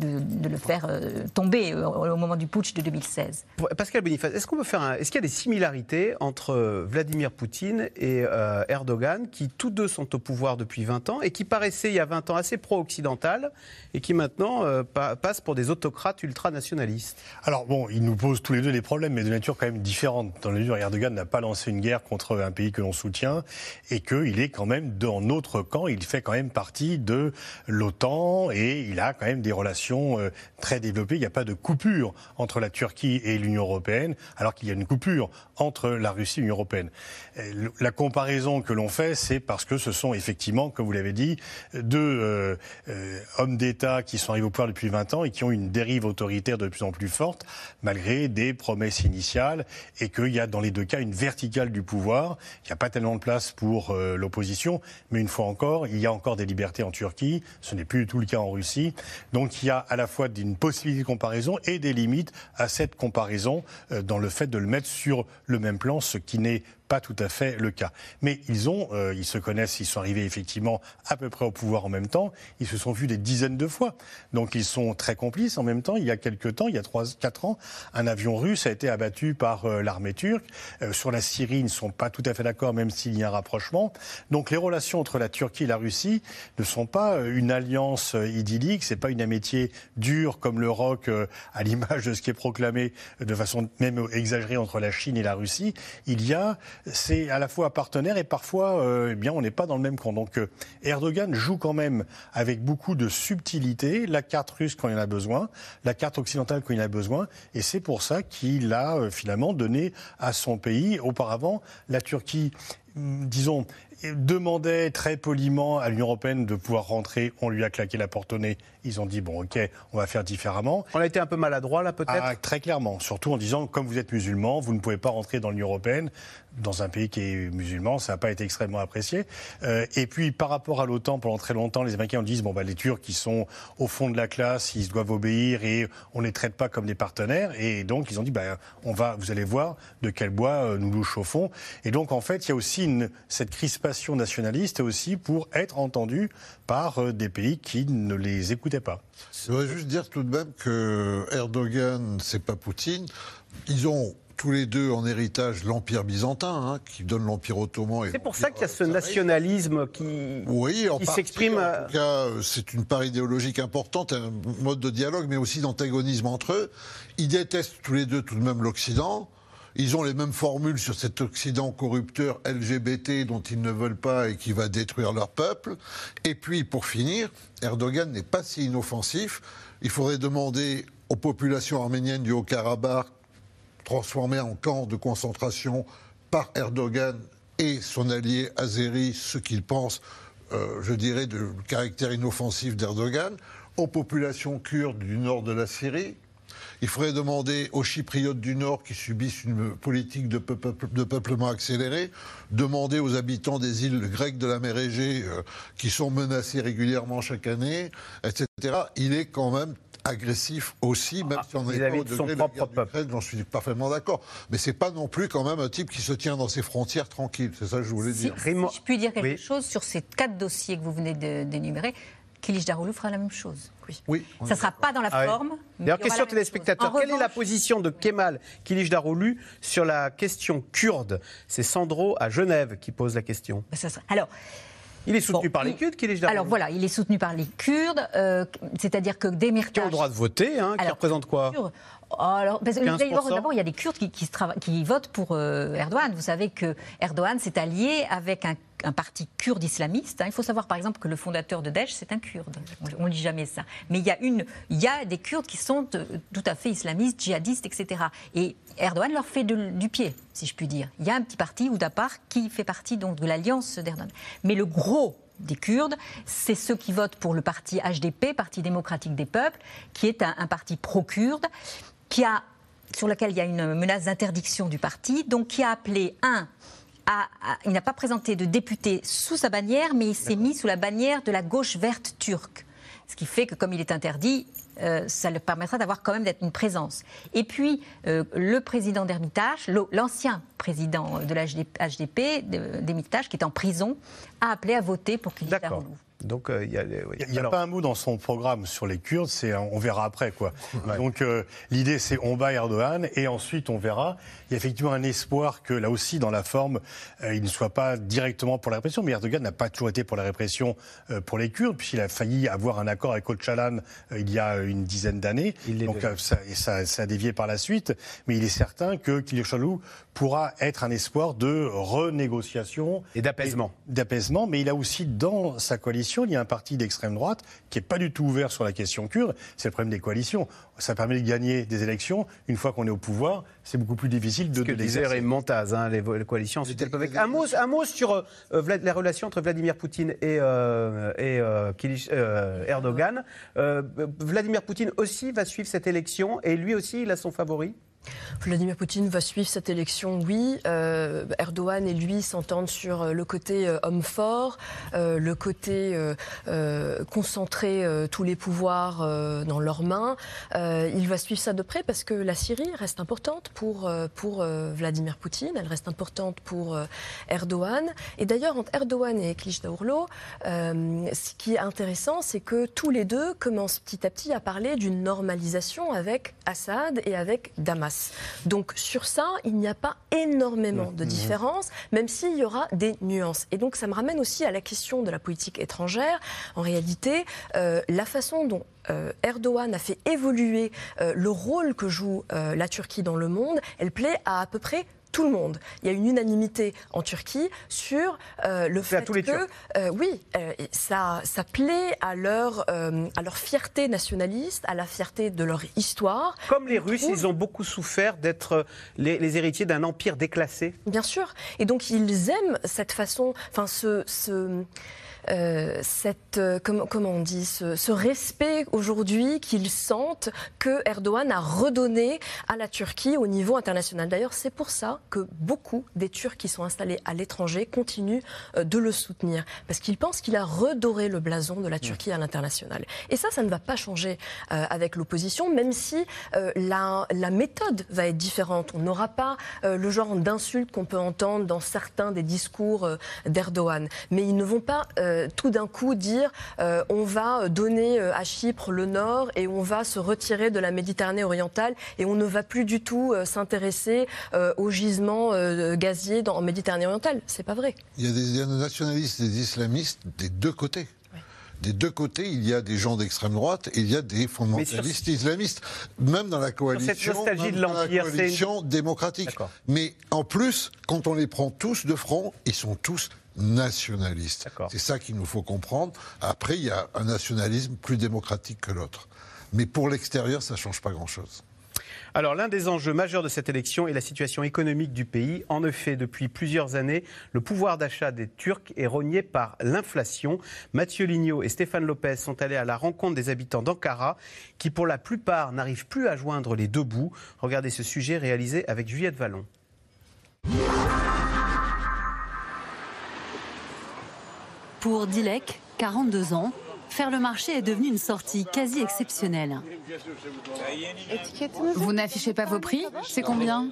le faire euh, tomber euh, au moment du putsch de 2016. Pascal Boniface, est-ce qu'on peut faire est-ce qu'il y a des similarités entre euh, Vladimir Poutine et Erdogan, qui tous deux sont au pouvoir depuis 20 ans et qui paraissaient il y a 20 ans assez pro-occidental et qui maintenant passent pour des autocrates ultranationalistes? Alors bon, ils nous posent tous les deux des problèmes, mais de nature quand même différente. Dans la mesure où Erdogan n'a pas lancé une guerre contre un pays que l'on soutient et qu'il est quand même dans notre camp. Il fait quand même partie de l'OTAN et il a quand même des relations très développées. Il n'y a pas de coupure entre la Turquie et l'Union européenne, alors qu'il y a une coupure entre la Russie et l'Union européenne. La comparaison que l'on fait, c'est parce que ce sont effectivement, comme vous l'avez dit, deux hommes d'État qui sont arrivés au pouvoir depuis 20 ans et qui ont une dérive autoritaire de plus en plus forte, malgré des promesses initiales, et qu'il y a dans les deux cas une verticale du pouvoir. Il n'y a pas tellement de place pour euh, l'opposition, mais une fois encore, il y a encore des libertés en Turquie. Ce n'est plus du tout le cas en Russie. Donc il y a à la fois une possibilité de comparaison et des limites à cette comparaison euh, dans le fait de le mettre sur le même plan, ce qui n'est pas tout à fait le cas. Mais ils ont, euh, ils se connaissent, ils sont arrivés effectivement à peu près au pouvoir en même temps. Ils se sont vus des dizaines de fois. Donc ils sont très complices en même temps. Il y a quelques temps, il y a trois, quatre ans, un avion russe a été abattu par euh, l'armée turque. Euh, sur la Syrie, ils ne sont pas tout à fait d'accord, même s'il y a un rapprochement. Donc les relations entre la Turquie et la Russie ne sont pas une alliance idyllique. C'est pas une amitié dure comme le rock à l'image de ce qui est proclamé de façon même exagérée entre la Chine et la Russie. Il y a c'est à la fois partenaire et parfois, euh, eh bien, on n'est pas dans le même camp. Donc euh, Erdogan joue quand même avec beaucoup de subtilité. La carte russe quand il en a besoin, la carte occidentale quand il en a besoin, et c'est pour ça qu'il a euh, finalement donné à son pays auparavant la Turquie disons, demandait très poliment à l'Union européenne de pouvoir rentrer. On lui a claqué la porte au nez. Ils ont dit bon, ok, on va faire différemment. On a été un peu maladroit là, peut-être? Ah, très clairement, surtout en disant comme vous êtes musulman, vous ne pouvez pas rentrer dans l'Union européenne. Dans un pays qui est musulman, ça n'a pas été extrêmement apprécié. Euh, et puis par rapport à l'OTAN, pendant très longtemps, les Américains ont dit bon bah les Turcs qui sont au fond de la classe, ils doivent obéir et on ne les traite pas comme des partenaires. Et donc ils ont dit bah on va, vous allez voir de quel bois euh, nous nous chauffons. Et donc en fait, il y a aussi cette crispation nationaliste aussi pour être entendu par euh, des pays qui ne les écoutaient pas. Je voudrais juste dire tout de même que Erdogan, c'est pas Poutine. Ils ont tous les deux en héritage l'Empire byzantin, hein, qui donne l'Empire ottoman. C'est pour ça qu'il y a ce nationalisme qui, oui, qui s'exprime. En tout cas, c'est une part idéologique importante, un mode de dialogue, mais aussi d'antagonisme entre eux. Ils détestent tous les deux tout de même l'Occident. Ils ont les mêmes formules sur cet Occident corrupteur LGBT dont ils ne veulent pas et qui va détruire leur peuple. Et puis, pour finir, Erdogan n'est pas si inoffensif. Il faudrait demander aux populations arméniennes du Haut-Karabakh transformées en camps de concentration par Erdogan et son allié Azeri ce qu'ils pensent, euh, je dirais, du caractère inoffensif d'Erdogan, aux populations kurdes du nord de la Syrie, il faudrait demander aux Chypriotes du Nord qui subissent une politique de, peuplement accéléré, demander aux habitants des îles grecques de la mer Égée euh, qui sont menacés régulièrement chaque année, etc. Il est quand même agressif aussi, même si on est pas au degré de la guerre j'en suis parfaitement d'accord. Mais c'est pas non plus quand même un type qui se tient dans ses frontières tranquille. C'est ça que je voulais dire. Si, je puis dire quelque chose sur ces quatre dossiers que vous venez d'énumérer, Kilish Daroulou fera la même chose. Oui. ça ne sera pas dans la ah forme. D'ailleurs, question téléspectateur. Quelle est la position de Kemal Kilish Daroulou sur la question kurde? C'est Sandro à Genève qui pose la question. Bah, alors. Il est soutenu par les Kurdes, Daroulou Alors voilà, il est soutenu par les Kurdes, euh, c'est-à-dire que Demirtas... Qui ont le droit de voter, hein, qui représente quoi? Alors, d'abord, il y a des Kurdes qui, qui, votent pour euh, Erdogan. Vous savez que Erdogan s'est allié avec un, parti kurde islamiste. Hein. Il faut savoir, par exemple, que le fondateur de Daesh, c'est un Kurde. On ne dit jamais ça. Mais il y, a une, il y a des Kurdes qui sont euh, tout à fait islamistes, djihadistes, etc. Et Erdogan leur fait du pied, si je puis dire. Il y a un petit parti, Oudapar, qui fait partie donc, de l'alliance d'Erdogan. Mais le gros des Kurdes, c'est ceux qui votent pour le parti HDP, Parti démocratique des peuples, qui est un, un parti pro-kurde qui a, sur lequel il y a une menace d'interdiction du parti, donc qui a appelé un il n'a pas présenté de député sous sa bannière, mais il s'est mis sous la bannière de la gauche verte turque. Ce qui fait que comme il est interdit, euh, ça le permettra d'avoir quand même d'être une présence. Et puis, euh, le président d'Hermitage, l'ancien président de l'HDP, d'Hermitage, qui est en prison, a appelé à voter pour qu'il y ait donc euh, il n'y a, pas un mot dans son programme sur les Kurdes, c'est on verra après quoi. Donc euh, l'idée c'est on bat Erdogan et ensuite on verra. Il y a effectivement un espoir que là aussi dans la forme euh, il ne soit pas directement pour la répression, mais Erdogan n'a pas toujours été pour la répression pour les Kurdes puisqu'il a failli avoir un accord avec Öcalan il y a une dizaine d'années. Donc ça, et ça, ça, a dévié par la suite, mais il est certain que Kılıçdaroğlu pourra être un espoir de renégociation et d'apaisement. D'apaisement, mais il a aussi dans sa coalition il y a un parti d'extrême droite qui n'est pas du tout ouvert sur la question kurde. C'est le problème des coalitions. Ça permet de gagner des élections. Une fois qu'on est au pouvoir, c'est beaucoup plus difficile de, Ce que de disait Montaz, hein, les, les, coalitions. Elles peuvent... un, mot, un mot sur euh, la relation entre Vladimir Poutine et, euh, et euh, euh Erdogan. Vladimir Poutine aussi va suivre cette élection et lui aussi, il a son favori? Vladimir Poutine va suivre cette élection, oui. Euh, Erdogan et lui s'entendent sur euh, le côté euh, homme fort, le côté concentrer tous les pouvoirs dans leurs mains. il va suivre ça de près parce que la Syrie reste importante pour, Vladimir Poutine, elle reste importante pour Erdogan. Et d'ailleurs, entre Erdogan et Kılıçdaroğlu, ce qui est intéressant, c'est que tous les deux commencent petit à petit à parler d'une normalisation avec Assad et avec Damas. Donc sur ça, il n'y a pas énormément de mmh. différence, même s'il y aura des nuances. Et donc ça me ramène aussi à la question de la politique étrangère. En réalité, euh, la façon dont euh, Erdogan a fait évoluer euh, le rôle que joue la Turquie dans le monde, elle plaît à à peu près tout le monde. Il y a une unanimité en Turquie sur euh, le fait que, euh, oui, euh, ça, ça plaît à leur, à leur fierté nationaliste, à la fierté de leur histoire. Comme les Russes, ils ont beaucoup souffert d'être les, héritiers d'un empire déclassé. Bien sûr. Et donc, ils aiment cette façon, enfin, ce, ce euh, cette, euh, comment, comment, on dit, ce, respect aujourd'hui qu'ils sentent que Erdogan a redonné à la Turquie au niveau international. D'ailleurs, c'est pour ça que beaucoup des Turcs qui sont installés à l'étranger continuent euh, de le soutenir, parce qu'ils pensent qu'il a redoré le blason de la Turquie à l'international. Et ça, ça ne va pas changer avec l'opposition, même si la, la, méthode va être différente. On n'aura pas le genre d'insultes qu'on peut entendre dans certains des discours d'Erdogan, mais ils ne vont pas euh, tout d'un coup dire euh, on va donner euh, à Chypre le nord et on va se retirer de la Méditerranée orientale et on ne va plus du tout s'intéresser aux gisements gaziers dans, en Méditerranée orientale. C'est pas vrai. Il y a des nationalistes et des islamistes des deux côtés des deux côtés, il y a des gens d'extrême droite et il y a des fondamentalistes islamistes, même dans la coalition, de coalition démocratique. Mais en plus, quand on les prend tous de front, ils sont tous nationaliste. C'est ça qu'il nous faut comprendre. Après, il y a un nationalisme plus démocratique que l'autre. Mais pour l'extérieur, ça ne change pas grand-chose. Alors l'un des enjeux majeurs de cette élection est la situation économique du pays. En effet, depuis plusieurs années, le pouvoir d'achat des Turcs est rogné par l'inflation. Mathieu Lignot et Stéphane Lopez sont allés à la rencontre des habitants d'Ankara qui pour la plupart n'arrivent plus à joindre les deux bouts. Regardez ce sujet réalisé avec Juliette Vallon. Pour Dilek, 42 ans, faire le marché est devenu une sortie quasi exceptionnelle. Vous n'affichez pas vos prix C'est combien?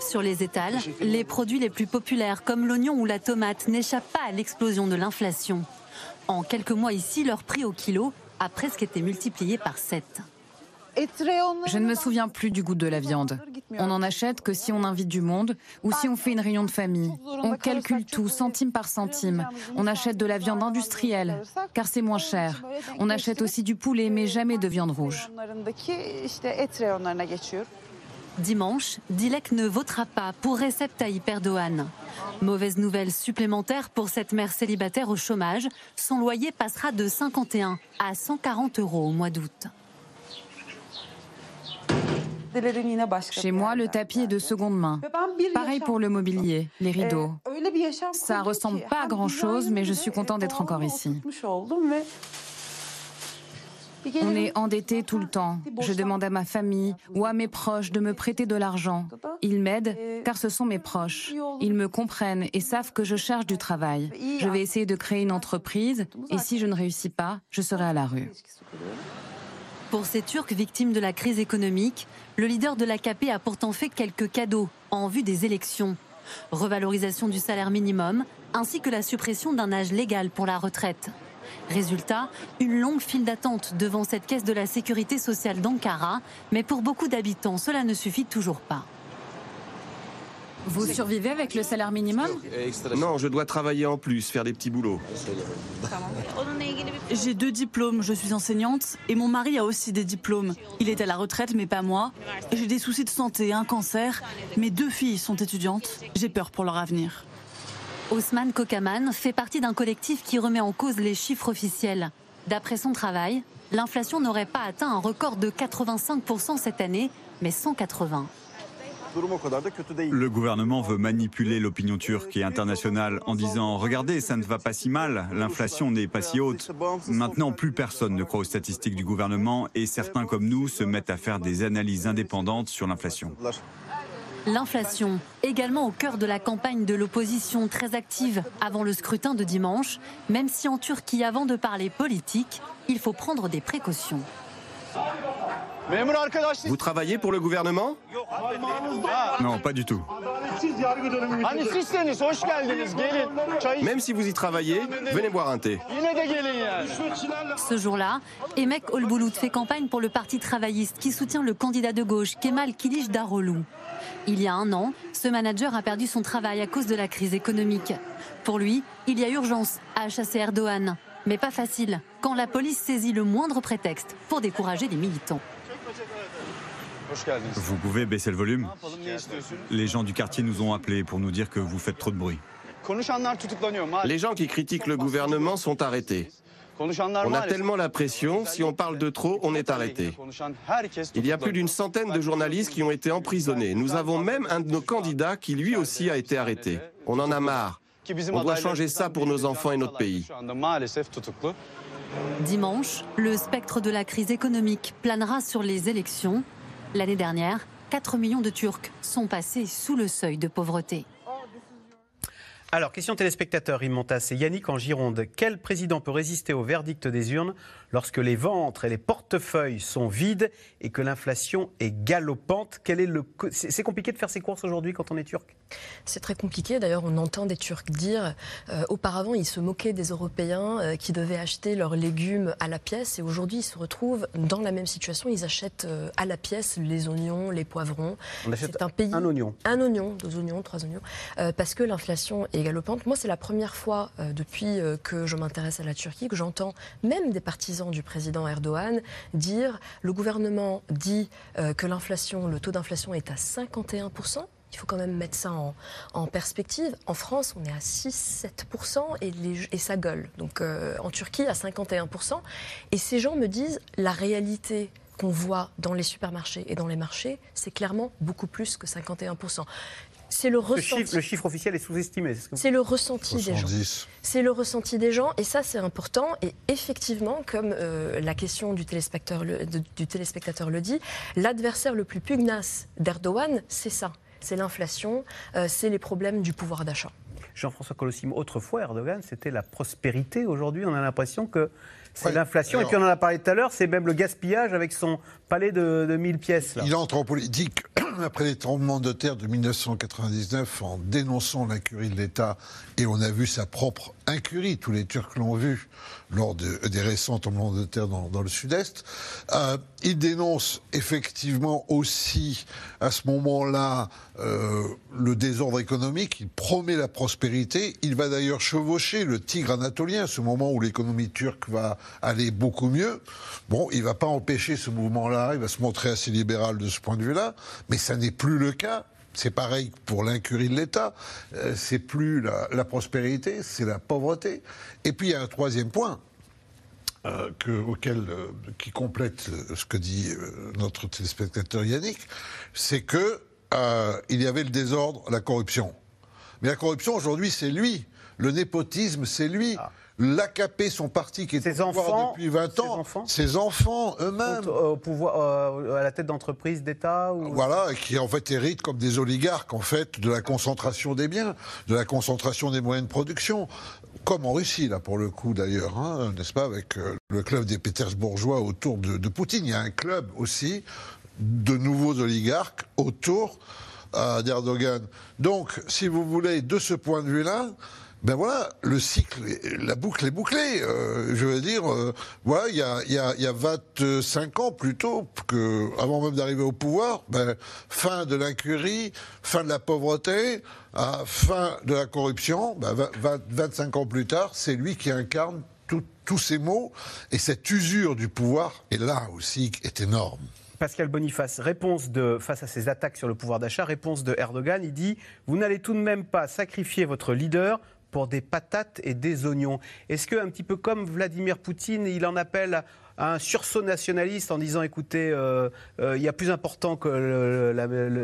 Sur les étals, les produits les plus populaires comme l'oignon ou la tomate n'échappent pas à l'explosion de l'inflation. En quelques mois ici, leur prix au kilo a presque été multiplié par 7. Je ne me souviens plus du goût de la viande. On n'en achète que si on invite du monde ou si on fait une réunion de famille. On calcule tout, centime par centime. On achète de la viande industrielle, car c'est moins cher. On achète aussi du poulet, mais jamais de viande rouge. Dimanche, Dilek ne votera pas pour Recep Tayyip Erdogan. Mauvaise nouvelle supplémentaire pour cette mère célibataire au chômage. Son loyer passera de 51 à 140 euros au mois d'août. Chez moi, le tapis est de seconde main. Pareil pour le mobilier, les rideaux. Ça ressemble pas à grand-chose, mais je suis content d'être encore ici. On est endetté tout le temps. Je demande à ma famille ou à mes proches de me prêter de l'argent. Ils m'aident car ce sont mes proches. Ils me comprennent et savent que je cherche du travail. Je vais essayer de créer une entreprise et si je ne réussis pas, je serai à la rue. Pour ces Turcs victimes de la crise économique, le leader de l'AKP a pourtant fait quelques cadeaux en vue des élections. Revalorisation du salaire minimum, ainsi que la suppression d'un âge légal pour la retraite. Résultat, une longue file d'attente devant cette caisse de la sécurité sociale d'Ankara, mais pour beaucoup d'habitants, cela ne suffit toujours pas. Vous survivez avec le salaire minimum Non, je dois travailler en plus, faire des petits boulots. J'ai deux diplômes, je suis enseignante et mon mari a aussi des diplômes. Il est à la retraite mais pas moi. J'ai des soucis de santé, un cancer. Mes deux filles sont étudiantes. J'ai peur pour leur avenir. Osman Kokaman fait partie d'un collectif qui remet en cause les chiffres officiels. D'après son travail, l'inflation n'aurait pas atteint un record de 85% cette année, mais 180. Le gouvernement veut manipuler l'opinion turque et internationale en disant Regardez, ça ne va pas si mal, l'inflation n'est pas si haute. Maintenant, plus personne ne croit aux statistiques du gouvernement et certains comme nous se mettent à faire des analyses indépendantes sur l'inflation. L'inflation, également au cœur de la campagne de l'opposition très active avant le scrutin de dimanche, même si en Turquie, avant de parler politique, il faut prendre des précautions. Vous travaillez pour le gouvernement Non, pas du tout. Même si vous y travaillez, venez boire un thé. Ce jour-là, Emek Olbulut fait campagne pour le Parti travailliste qui soutient le candidat de gauche Kemal Kilic Darolou. Il y a un an, ce manager a perdu son travail à cause de la crise économique. Pour lui, il y a urgence à chasser Erdogan. Mais pas facile, quand la police saisit le moindre prétexte pour décourager les militants. Vous pouvez baisser le volume Les gens du quartier nous ont appelés pour nous dire que vous faites trop de bruit. Les gens qui critiquent le gouvernement sont arrêtés. On a tellement la pression, si on parle de trop, on est arrêté. Il y a plus d'une centaine de journalistes qui ont été emprisonnés. Nous avons même un de nos candidats qui lui aussi a été arrêté. On en a marre. On doit changer ça pour nos enfants et notre pays. Dimanche, le spectre de la crise économique planera sur les élections. L'année dernière, 4 millions de Turcs sont passés sous le seuil de pauvreté. Alors, question téléspectateur, Imontas et Yannick en Gironde. Quel président peut résister au verdict des urnes lorsque les ventres et les portefeuilles sont vides et que l'inflation est galopante? Quel est le... C'est compliqué de faire ses courses aujourd'hui quand on est turc? C'est très compliqué. D'ailleurs, on entend des Turcs dire euh, auparavant, ils se moquaient des Européens euh, qui devaient acheter leurs légumes à la pièce et aujourd'hui, ils se retrouvent dans la même situation. Ils achètent euh, à la pièce les oignons, les poivrons. On achète un, pays, un oignon. Un oignon, deux oignons, trois oignons. parce que l'inflation Moi, c'est la première fois euh, depuis euh, que je m'intéresse à la Turquie que j'entends même des partisans du président Erdogan dire le gouvernement dit euh, que l'inflation, le taux d'inflation est à 51%. Il faut quand même mettre ça en, perspective. En France, on est à 6-7% et, et, ça gueule. Donc en Turquie, à 51%. Et ces gens me disent la réalité qu'on voit dans les supermarchés et dans les marchés, c'est clairement beaucoup plus que 51%. C'est le ressenti. le chiffre officiel est sous-estimé. C'est le ressenti des gens. C'est le ressenti des gens, et ça c'est important. Et effectivement, comme euh, la question du téléspectateur le, du téléspectateur le dit, l'adversaire le plus pugnace d'Erdogan, c'est ça. C'est l'inflation, euh, c'est les problèmes du pouvoir d'achat. Jean-François Colossimo, autrefois Erdogan, c'était la prospérité. Aujourd'hui, on a l'impression que c'est l'inflation. Et puis on en a parlé tout à l'heure, c'est même le gaspillage avec son palais de, de 1000 pièces. Il entre en politique [clears throat] après les tremblements de terre de 1999 en dénonçant l'incurie de l'État et on a vu sa propre incurie, tous les Turcs l'ont vu lors des récents tremblements de terre dans, le sud-est. Euh, il dénonce effectivement aussi à ce moment-là euh, le désordre économique, il promet la prospérité, il va d'ailleurs chevaucher le tigre anatolien, à ce moment où l'économie turque va aller beaucoup mieux. Bon, il va pas empêcher ce mouvement-là, il va se montrer assez libéral de ce point de vue-là, mais ça n'est plus le cas. C'est pareil pour l'incurie de l'État. Euh, c'est plus la, prospérité, c'est la pauvreté. Et puis il y a un troisième point. Euh, auquel, euh, qui complète ce que dit notre téléspectateur Yannick, c'est que il y avait le désordre, la corruption. Mais la corruption aujourd'hui, c'est lui. Le népotisme, c'est lui. Ah l'AKP, son parti qui est ses au pouvoir depuis 20 ans, ses enfants, eux-mêmes. Au pouvoir, euh, à la tête d'entreprises d'État Voilà, qui en fait héritent comme des oligarques, en fait, de la concentration des biens, de la concentration des moyens de production. Comme en Russie, là, pour le coup, d'ailleurs, hein, n'est-ce pas, avec euh, le club des Pétersbourgeois autour de, de, Poutine. Il y a un club aussi de nouveaux oligarques autour euh, d'Erdogan. Donc, si vous voulez, de ce point de vue-là, ben voilà, le cycle, la boucle est bouclée. Euh, je veux dire, euh, voilà, il y a, y, a, y a 25 ans plutôt, que, avant même d'arriver au pouvoir, ben, fin de l'incurie, fin de la pauvreté, fin de la corruption, ben, 25 ans plus tard, c'est lui qui incarne tous ces mots, et cette usure du pouvoir est là aussi est énorme. Pascal Boniface, réponse de, face à ces attaques sur le pouvoir d'achat, réponse de Erdogan, il dit Vous n'allez tout de même pas sacrifier votre leader pour des patates et des oignons. Est-ce que, un petit peu comme Vladimir Poutine, il en appelle à un sursaut nationaliste en disant écoutez, euh, euh, il y a plus important que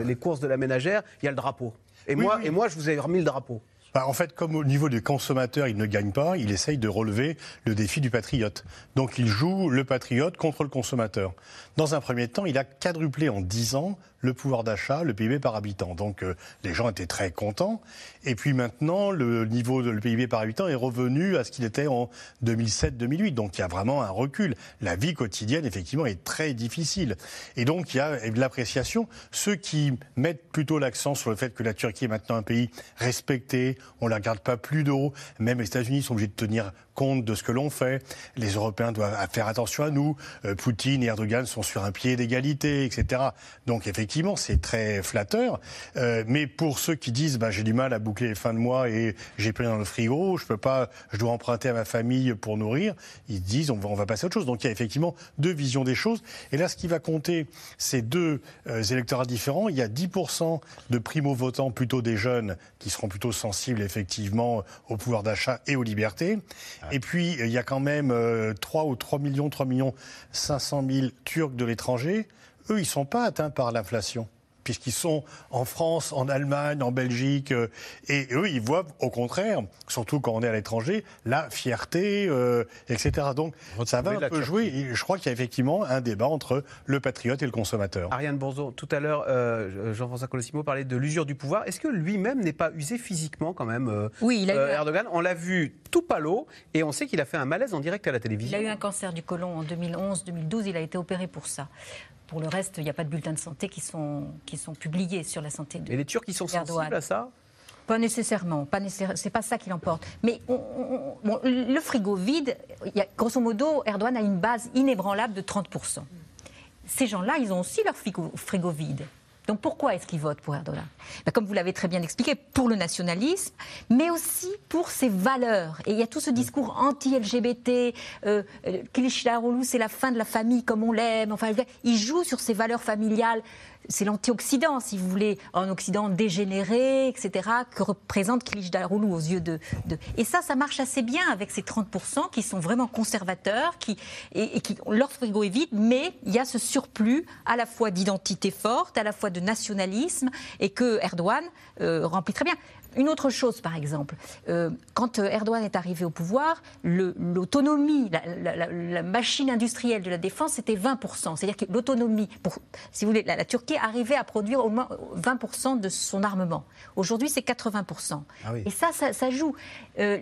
les courses de la ménagère, il y a le drapeau. Et, moi, et moi, je vous ai remis le drapeau. Bah, en fait, comme au niveau des consommateurs, il ne gagne pas, il essaye de relever le défi du patriote. Donc il joue le patriote contre le consommateur. Dans un premier temps, il a quadruplé en 10 ans le pouvoir d'achat, le PIB par habitant. Donc euh, les gens étaient très contents. Et puis maintenant, le niveau de PIB par habitant est revenu à ce qu'il était en 2007-2008. Donc il y a vraiment un recul. La vie quotidienne, effectivement, est très difficile. Et donc il y a de l'appréciation. Ceux qui mettent plutôt l'accent sur le fait que la Turquie est maintenant un pays respecté, on ne la regarde pas plus d'eau, même les États-Unis sont obligés de tenir compte de ce que l'on fait. Les Européens doivent faire attention à nous. Euh, Poutine et Erdogan sont sur un pied d'égalité, etc. Donc effectivement, c'est très flatteur. Euh, mais pour ceux qui disent, bah, j'ai du mal à boucler les fins de mois et j'ai plus dans le frigo, je peux pas, je dois emprunter à ma famille pour nourrir, ils disent, on va, va passer à autre chose. Donc il y a effectivement deux visions des choses. Et là, ce qui va compter, c'est deux euh, électorats différents. Il y a 10% de primo-votants, plutôt des jeunes, qui seront plutôt sensibles effectivement au pouvoir d'achat et aux libertés. Et puis, il y a quand même 3 euh, ou 3 millions, 3 millions 500 000 Turcs de l'étranger. Eux, ils ne sont pas atteints par l'inflation puisqu'ils sont en France, en Allemagne, en Belgique, euh, et eux, ils voient au contraire, surtout quand on est à l'étranger, la fierté, euh, etc. Donc ça va un peu jouer. Et je crois qu'il y a effectivement un débat entre le patriote et le consommateur. Ariane Bourzeau, tout à l'heure, euh, Jean-François Colossimo parlait de l'usure du pouvoir. Est-ce que lui-même n'est pas usé physiquement quand même Oui, il a eu Erdogan? On l'a vu tout palo et on sait qu'il a fait un malaise en direct à la télévision. Il a eu un cancer du côlon en 2011-2012. Il a été opéré pour ça. Pour le reste, il n'y a pas de bulletins de santé qui sont, qui sont publiés sur la santé de Et les Turcs, qui sont sensibles à ça? Pas nécessairement, pas nécessaire, c'est pas ça qui l'emporte. Mais le frigo vide, y a, grosso modo, Erdogan a une base inébranlable de 30%. Ces gens-là, ils ont aussi leur frigo, frigo vide. Donc pourquoi est-ce qu'ils votent pour Erdogan? Ben, Comme vous l'avez très bien expliqué, pour le nationalisme, mais aussi pour ses valeurs. Et il y a tout ce discours anti-LGBT, euh, euh c'est la fin de la famille comme on l'aime. Enfin, il joue sur ses valeurs familiales c'est l'anti-Occident, si vous voulez, un Occident dégénéré, etc., que représente Kilicdaroglu aux yeux de, Et ça, ça marche assez bien avec ces 30% qui sont vraiment conservateurs, qui, et, qui, leur frigo est vide, mais il y a ce surplus à la fois d'identité forte, à la fois de nationalisme, et que Erdogan euh, remplit très bien. Une autre chose, par exemple, euh, quand euh, Erdogan est arrivé au pouvoir, l'autonomie, la, machine industrielle de la défense, c'était 20%. C'est-à-dire que l'autonomie, si vous voulez, la, Turquie arrivait à produire au moins 20% de son armement. Aujourd'hui, c'est 80%. Ah Et ça, ça, joue. Euh,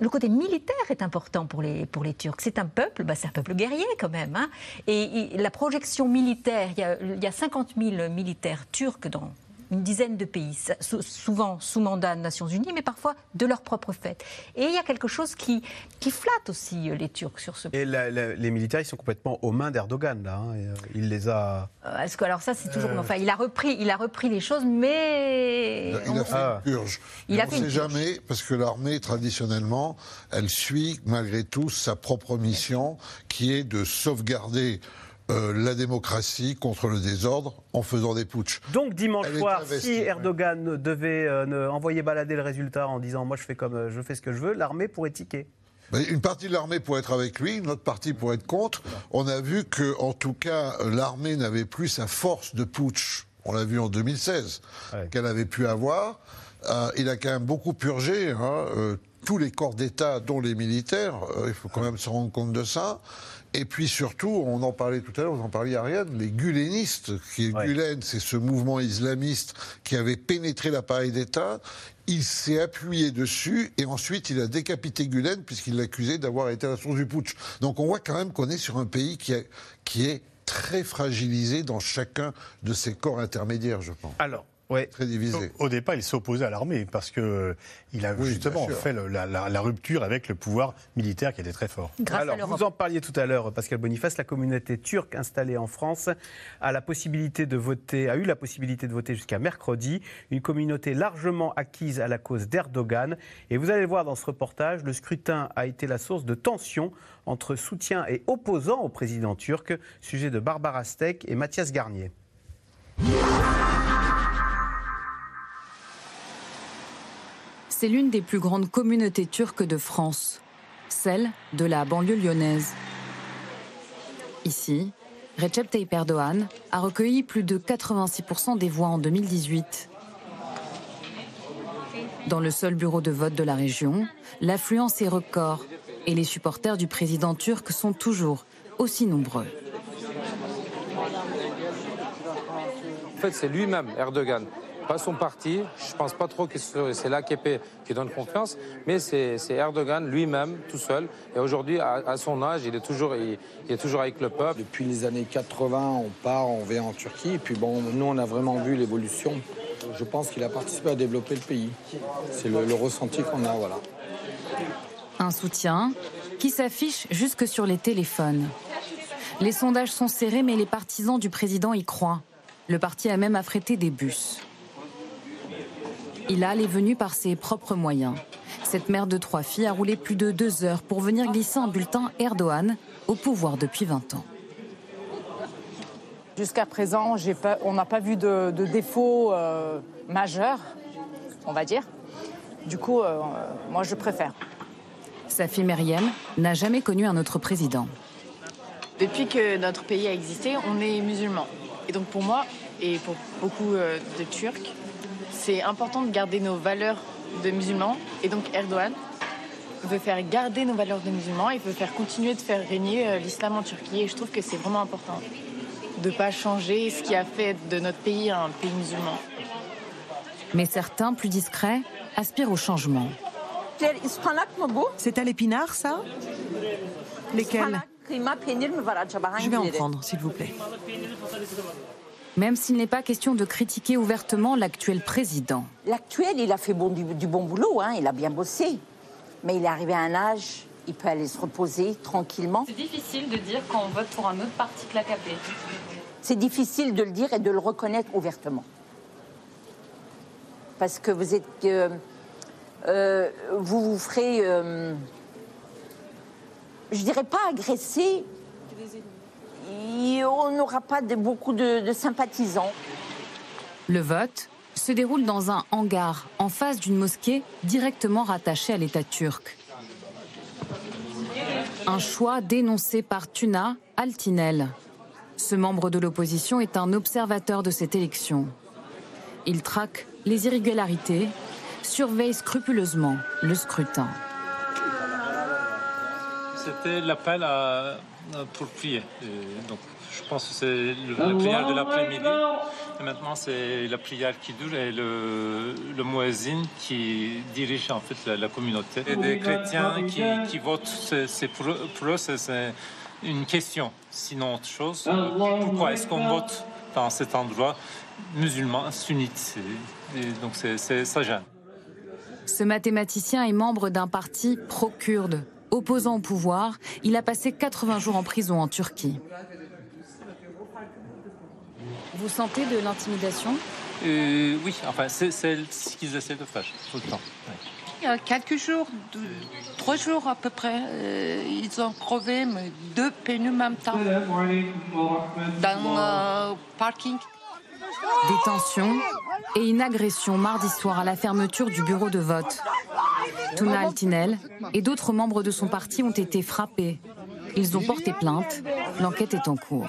le côté militaire est important pour les, pour les Turcs. C'est un peuple, bah c'est un peuple guerrier quand même. Hein. Et, la projection militaire, il y, a, il y a 50 000 militaires turcs dans, une dizaine de pays, souvent sous mandat de Nations Unies, mais parfois de leur propre fait. Et il y a quelque chose qui, qui flatte aussi euh, les Turcs sur ce point. Et les militaires, ils sont complètement aux mains d'Erdogan, là. Hein, euh, il les a. Euh, est-ce que, alors ça, c'est toujours. Enfin, il a, repris, il a repris les choses, mais. Il a fait une purge. Il a on ne sait jamais, parce que l'armée, traditionnellement, elle suit malgré tout sa propre mission, qui est de sauvegarder euh, la démocratie contre le désordre en faisant des putschs. Donc dimanche soir, si Erdogan devait euh, envoyer balader le résultat en disant moi je fais comme euh, je fais ce que je veux, l'armée pourrait tiquer. Une partie de l'armée pourrait être avec lui, une autre partie pourrait être contre. On a vu que, en tout cas, l'armée n'avait plus sa force de putsch. On l'a vu en 2016 qu'elle avait pu avoir. il a quand même beaucoup purgé hein, tous les corps d'État, dont les militaires. il faut quand même se rendre compte de ça. Et puis surtout, on en parlait tout à l'heure, vous en parliez Ariane, les gulenistes, qui Gulen, c'est ce mouvement islamiste qui avait pénétré l'appareil d'État. Il s'est appuyé dessus et ensuite il a décapité Gulen puisqu'il l'accusait d'avoir été à la source du putsch. Donc on voit quand même qu'on est sur un pays qui, qui est très fragilisé dans chacun de ses corps intermédiaires, je pense. Alors, très divisé. Au, départ, il s'opposait à l'armée parce que euh, il a justement fait la, rupture avec le pouvoir militaire qui était très fort. Alors, vous en parliez tout à l'heure, Pascal Boniface, la communauté turque installée en France a la possibilité de voter, a eu la possibilité de voter jusqu'à mercredi. Une communauté largement acquise à la cause d'Erdogan. Et vous allez voir dans ce reportage, le scrutin a été la source de tensions entre soutien et opposants au président turc. Sujet de Barbara Steck et Mathias Garnier. C'est l'une des plus grandes communautés turques de France, celle de la banlieue lyonnaise. Ici, Recep Tayyip Erdogan a recueilli plus de 86% des voix en 2018. Dans le seul bureau de vote de la région, l'affluence est record et les supporters du président turc sont toujours aussi nombreux. En fait, c'est lui-même, Erdogan, pas son parti. Je ne pense pas trop que c'est l'AKP qui donne confiance, mais c'est Erdogan lui-même, tout seul. Et aujourd'hui, à, son âge, il est, toujours, il, est toujours avec le peuple. Depuis les années 80, on part, on vient en Turquie. Et puis bon, nous, on a vraiment vu l'évolution. Je pense qu'il a participé à développer le pays. C'est le, le ressenti qu'on a, voilà. Un soutien qui s'affiche jusque sur les téléphones. Les sondages sont serrés, mais les partisans du président y croient. Le parti a même affrété des bus. Il a est venu par ses propres moyens. Cette mère de trois filles a roulé plus de deux heures pour venir glisser un bulletin Erdogan au pouvoir depuis 20 ans. Jusqu'à présent, on n'a pas vu de, défaut euh, majeur, on va dire. Du coup, euh, moi, je préfère. Sa fille Myriam n'a jamais connu un autre président. Depuis que notre pays a existé, on est musulman. Et donc pour moi, et pour beaucoup euh, de Turcs, c'est important de garder nos valeurs de musulmans. Et donc Erdogan veut faire garder nos valeurs de musulmans et veut faire continuer de faire régner euh, l'islam en Turquie. Et je trouve que c'est vraiment important de ne pas changer ce qui a fait de notre pays un pays musulman. Mais certains, plus discrets, aspirent au changement. C'est à l'épinard, ça? Lesquels? Je vais en prendre, s'il vous plaît. Même s'il n'est pas question de critiquer ouvertement l'actuel président. L'actuel, il a fait bon, du, bon boulot, hein, il a bien bossé. Mais il est arrivé à un âge, il peut aller se reposer tranquillement. C'est difficile de dire quand on vote pour un autre parti que l'AKP. C'est difficile de le dire et de le reconnaître ouvertement. Parce que vous êtes. Euh, euh, vous vous ferez, euh, je dirais pas agresser, on n'aura pas beaucoup de, sympathisants. Le vote se déroule dans un hangar en face d'une mosquée directement rattachée à l'État turc. Un choix dénoncé par Tuna Altinel. Ce membre de l'opposition est un observateur de cette élection. Il traque les irrégularités surveille scrupuleusement le scrutin. C'était l'appel pour prier. donc, je pense que c'est la prière de l'après-midi. Et maintenant, c'est la prière qui dure et le, le qui dirige en fait la, communauté. Et des chrétiens qui, qui votent, c'est pour, pour, eux, c'est une question, sinon autre chose. Pourquoi est-ce qu'on vote dans cet endroit musulman, sunnite? Et Donc, c'est ça gêne. Ce mathématicien est membre d'un parti pro-kurde. Opposant au pouvoir, il a passé 80 jours en prison en Turquie. Vous sentez de l'intimidation? Euh, Oui, enfin, c'est ce qu'ils essaient de faire tout le temps. Il y a quelques jours, trois jours à peu près, euh, ils ont crevé deux pneus en même temps dans le parking. Détention et une agression mardi soir à la fermeture du bureau de vote. Tuna Altinel et d'autres membres de son parti ont été frappés. Ils ont porté plainte. L'enquête est en cours.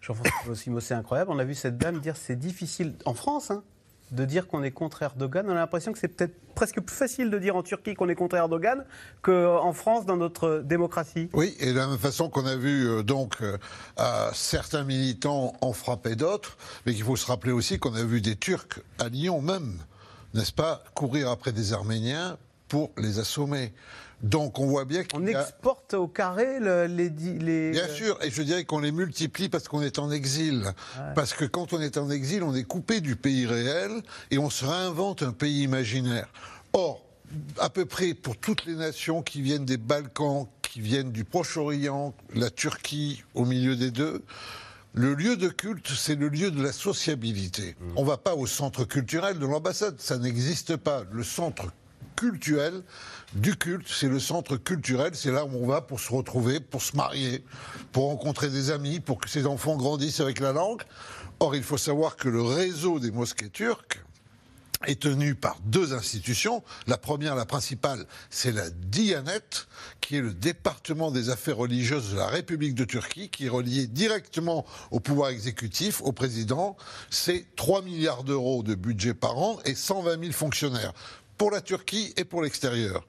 Jean-François c'est incroyable. On a vu cette dame dire c'est difficile en France. Hein de dire qu'on est contre Erdogan. On a l'impression que c'est peut-être presque plus facile de dire en Turquie qu'on est contre Erdogan qu'en France dans notre démocratie. Oui, et de la même façon qu'on a vu euh, donc euh, certains militants en frapper d'autres, mais qu'il faut se rappeler aussi qu'on a vu des Turcs à Lyon même, n'est-ce pas, courir après des Arméniens pour les assommer. Donc on voit bien qu'on exporte au carré les, les, Bien sûr, et je dirais qu'on les multiplie parce qu'on est en exil. Parce que quand on est en exil, on est coupé du pays réel et on se réinvente un pays imaginaire. Or, à peu près pour toutes les nations qui viennent des Balkans, qui viennent du Proche-Orient, la Turquie au milieu des deux, le lieu de culte, c'est le lieu de la sociabilité. Mmh. On ne va pas au centre culturel de l'ambassade, ça n'existe pas. Le centre cultuel du culte. C'est le centre culturel. C'est là où on va pour se retrouver, pour se marier, pour rencontrer des amis, pour que ses enfants grandissent avec la langue. Or, il faut savoir que le réseau des mosquées turques est tenu par deux institutions. La première, la principale, c'est la Diyanet, qui est le département des affaires religieuses de la République de Turquie, qui est relié directement au pouvoir exécutif, au président. C'est 3 milliards d'euros de budget par an et 120 000 fonctionnaires pour la Turquie et pour l'extérieur.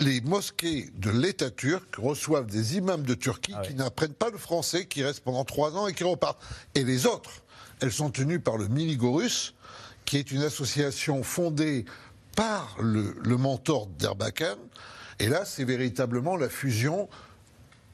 Les, mosquées de l'État turc reçoivent des imams de Turquie ah qui n'apprennent pas le français, qui restent pendant trois ans et qui repartent. Et les autres, elles sont tenues par le Minigorus, qui est une association fondée par le, mentor d'Erbakan. Et là, c'est véritablement la fusion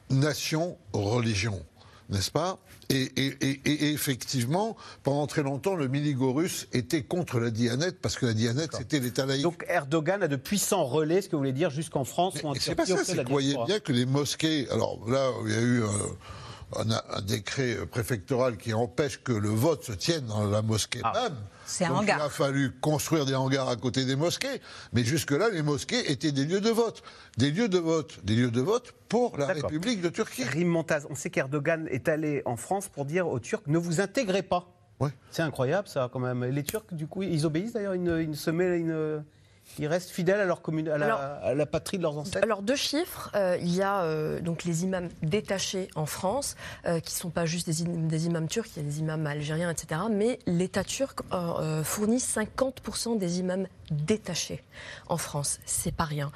nation-religion, n'est-ce pas? Et, effectivement, pendant très longtemps, le Minigorus était contre la Dianette, parce que la Dianette, c'était l'État laïque. Donc Erdogan a de puissants relais, ce que vous voulez dire, jusqu'en France ou en C'est pas ça, c'est que vous voyez bien que les mosquées... Alors là, il y a eu... Euh, un, décret préfectoral qui empêche que le vote se tienne dans la mosquée ah, même. C'est un hangar. Il a fallu construire des hangars à côté des mosquées, mais jusque-là, les mosquées étaient des lieux de vote. Des lieux de vote, des lieux de vote pour la République de Turquie. Rim Montaz, on sait qu'Erdogan est allé en France pour dire aux Turcs ne vous intégrez pas. C'est incroyable ça quand même. Les Turcs, du coup, ils obéissent d'ailleurs, ils, ils se mettent une ils restent fidèles à leur commune, à, la, patrie de leurs ancêtres Alors deux chiffres, euh, il y a euh, donc les imams détachés en France, euh, qui ne sont pas juste des, des, imams turcs, il y a des imams algériens, etc. Mais l'État turc fournit 50% des imams détachés en France. C'est pas rien.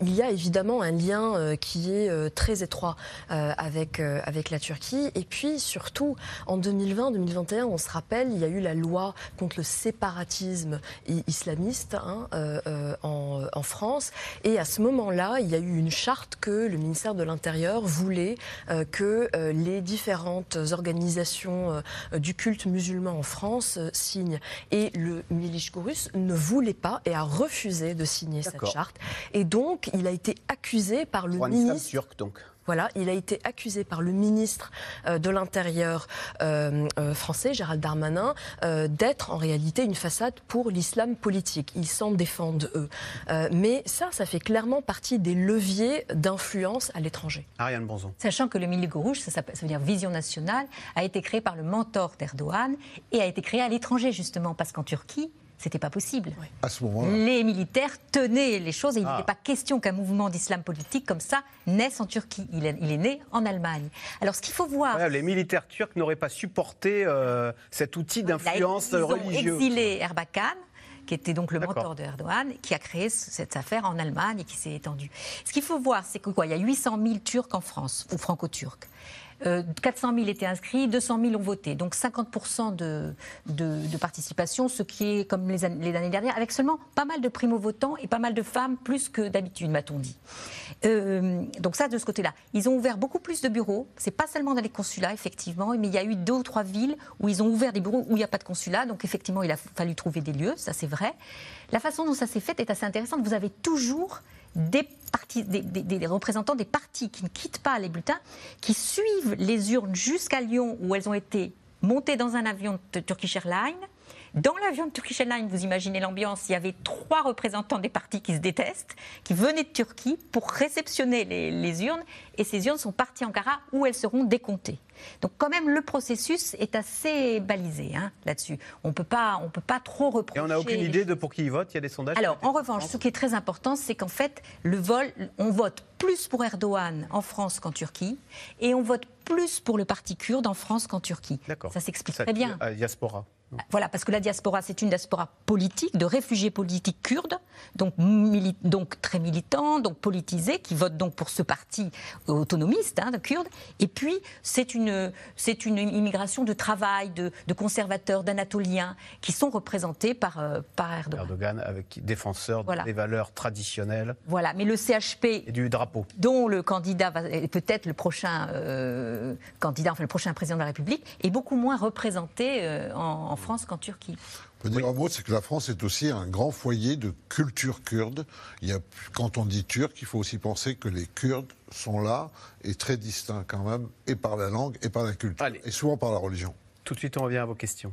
il y a évidemment un lien qui est très étroit avec, avec la Turquie. Et puis surtout, en 2020-2021, on se rappelle, il y a eu la loi contre le séparatisme islamiste. Hein, euh, en, France. Et à ce moment-là, il y a eu une charte que le ministère de l'Intérieur voulait euh, que euh, les différentes organisations du culte musulman en France signent. Et le Milish Gourus ne voulait pas et a refusé de signer cette charte. Et donc, il a été accusé par le ministre. turc, donc. Voilà, il a été accusé par le ministre euh, de l'Intérieur euh, euh, français, Gérald Darmanin, d'être en réalité une façade pour l'islam politique. Ils s'en défendent, eux. mais ça, ça fait clairement partie des leviers d'influence à l'étranger. Ariane Bonzon. Sachant que le Miligo Rouge, ça, ça, veut dire Vision nationale, a été créé par le mentor d'Erdogan et a été créé à l'étranger, justement, parce qu'en Turquie, c'était pas possible. À ce Les militaires tenaient les choses et il n'était ah. pas question qu'un mouvement d'islam politique comme ça naisse en Turquie. Il est, il est né en Allemagne. Alors ce qu'il faut voir. les militaires turcs n'auraient pas supporté euh, cet outil d'influence religieuse. Ils ont exilé Erbakan qui était donc le mentor de Erdogan, qui a créé cette affaire en Allemagne et qui s'est étendue. Ce qu'il faut voir, c'est que quoi? Il y a 800 000 Turcs en France, ou franco-turcs. 400 euh, 000 étaient inscrits, 200 000 ont voté. Donc 50 de, de, participation, ce qui est comme les, les, années dernières, avec seulement pas mal de primo-votants et pas mal de femmes, plus que d'habitude, m'a-t-on dit. Euh, donc ça, de ce côté-là. Ils ont ouvert beaucoup plus de bureaux. C'est pas seulement dans les consulats, effectivement, mais il y a eu deux ou trois villes où ils ont ouvert des bureaux où il n'y a pas de consulat. Donc effectivement, il a fallu trouver des lieux, ça c'est vrai. La façon dont ça s'est fait est assez intéressante. Vous avez toujours des, représentants des partis qui ne quittent pas les bulletins, qui suivent les urnes jusqu'à Lyon où elles ont été montées dans un avion de Turkish Airlines dans l'avion de Turkish Airlines, vous imaginez l'ambiance, il y avait trois représentants des partis qui se détestent, qui venaient de Turquie pour réceptionner les, urnes, et ces urnes sont parties en Ankara où elles seront décomptées. Donc quand même, le processus est assez balisé hein, là-dessus. On ne peut pas trop reprocher. Et on n'a aucune idée de pour qui ils votent Il y a des sondages Alors, en revanche, ce qui est très important, c'est qu'en fait, le vol, on vote plus pour Erdogan en France qu'en Turquie, et on vote plus pour le parti kurde en France qu'en Turquie. D'accord. Ça s'explique très bien. diaspora. Voilà, parce que la diaspora, c'est une diaspora politique, de réfugiés politiques kurdes, donc, donc très militants, donc politisés, qui votent donc pour ce parti autonomiste, hein, de Kurdes. Et puis, c'est une, c'est une immigration de travail, de, conservateurs, d'anatoliens, qui sont représentés par, euh, par Erdogan. Erdogan, avec défenseur des valeurs traditionnelles. Voilà, mais le CHP. Et du drapeau. Dont le candidat va, peut-être le prochain euh, candidat, enfin le prochain président de la République, est beaucoup moins représenté euh, en, en France qu'en Turquie. Je peux dire un mot, c'est que la France est aussi un grand foyer de culture kurde. Il y a, quand on dit turc, il faut aussi penser que les Kurdes sont là et très distincts quand même, et par la langue et par la culture, et souvent par la religion. Tout de suite, on revient à vos questions.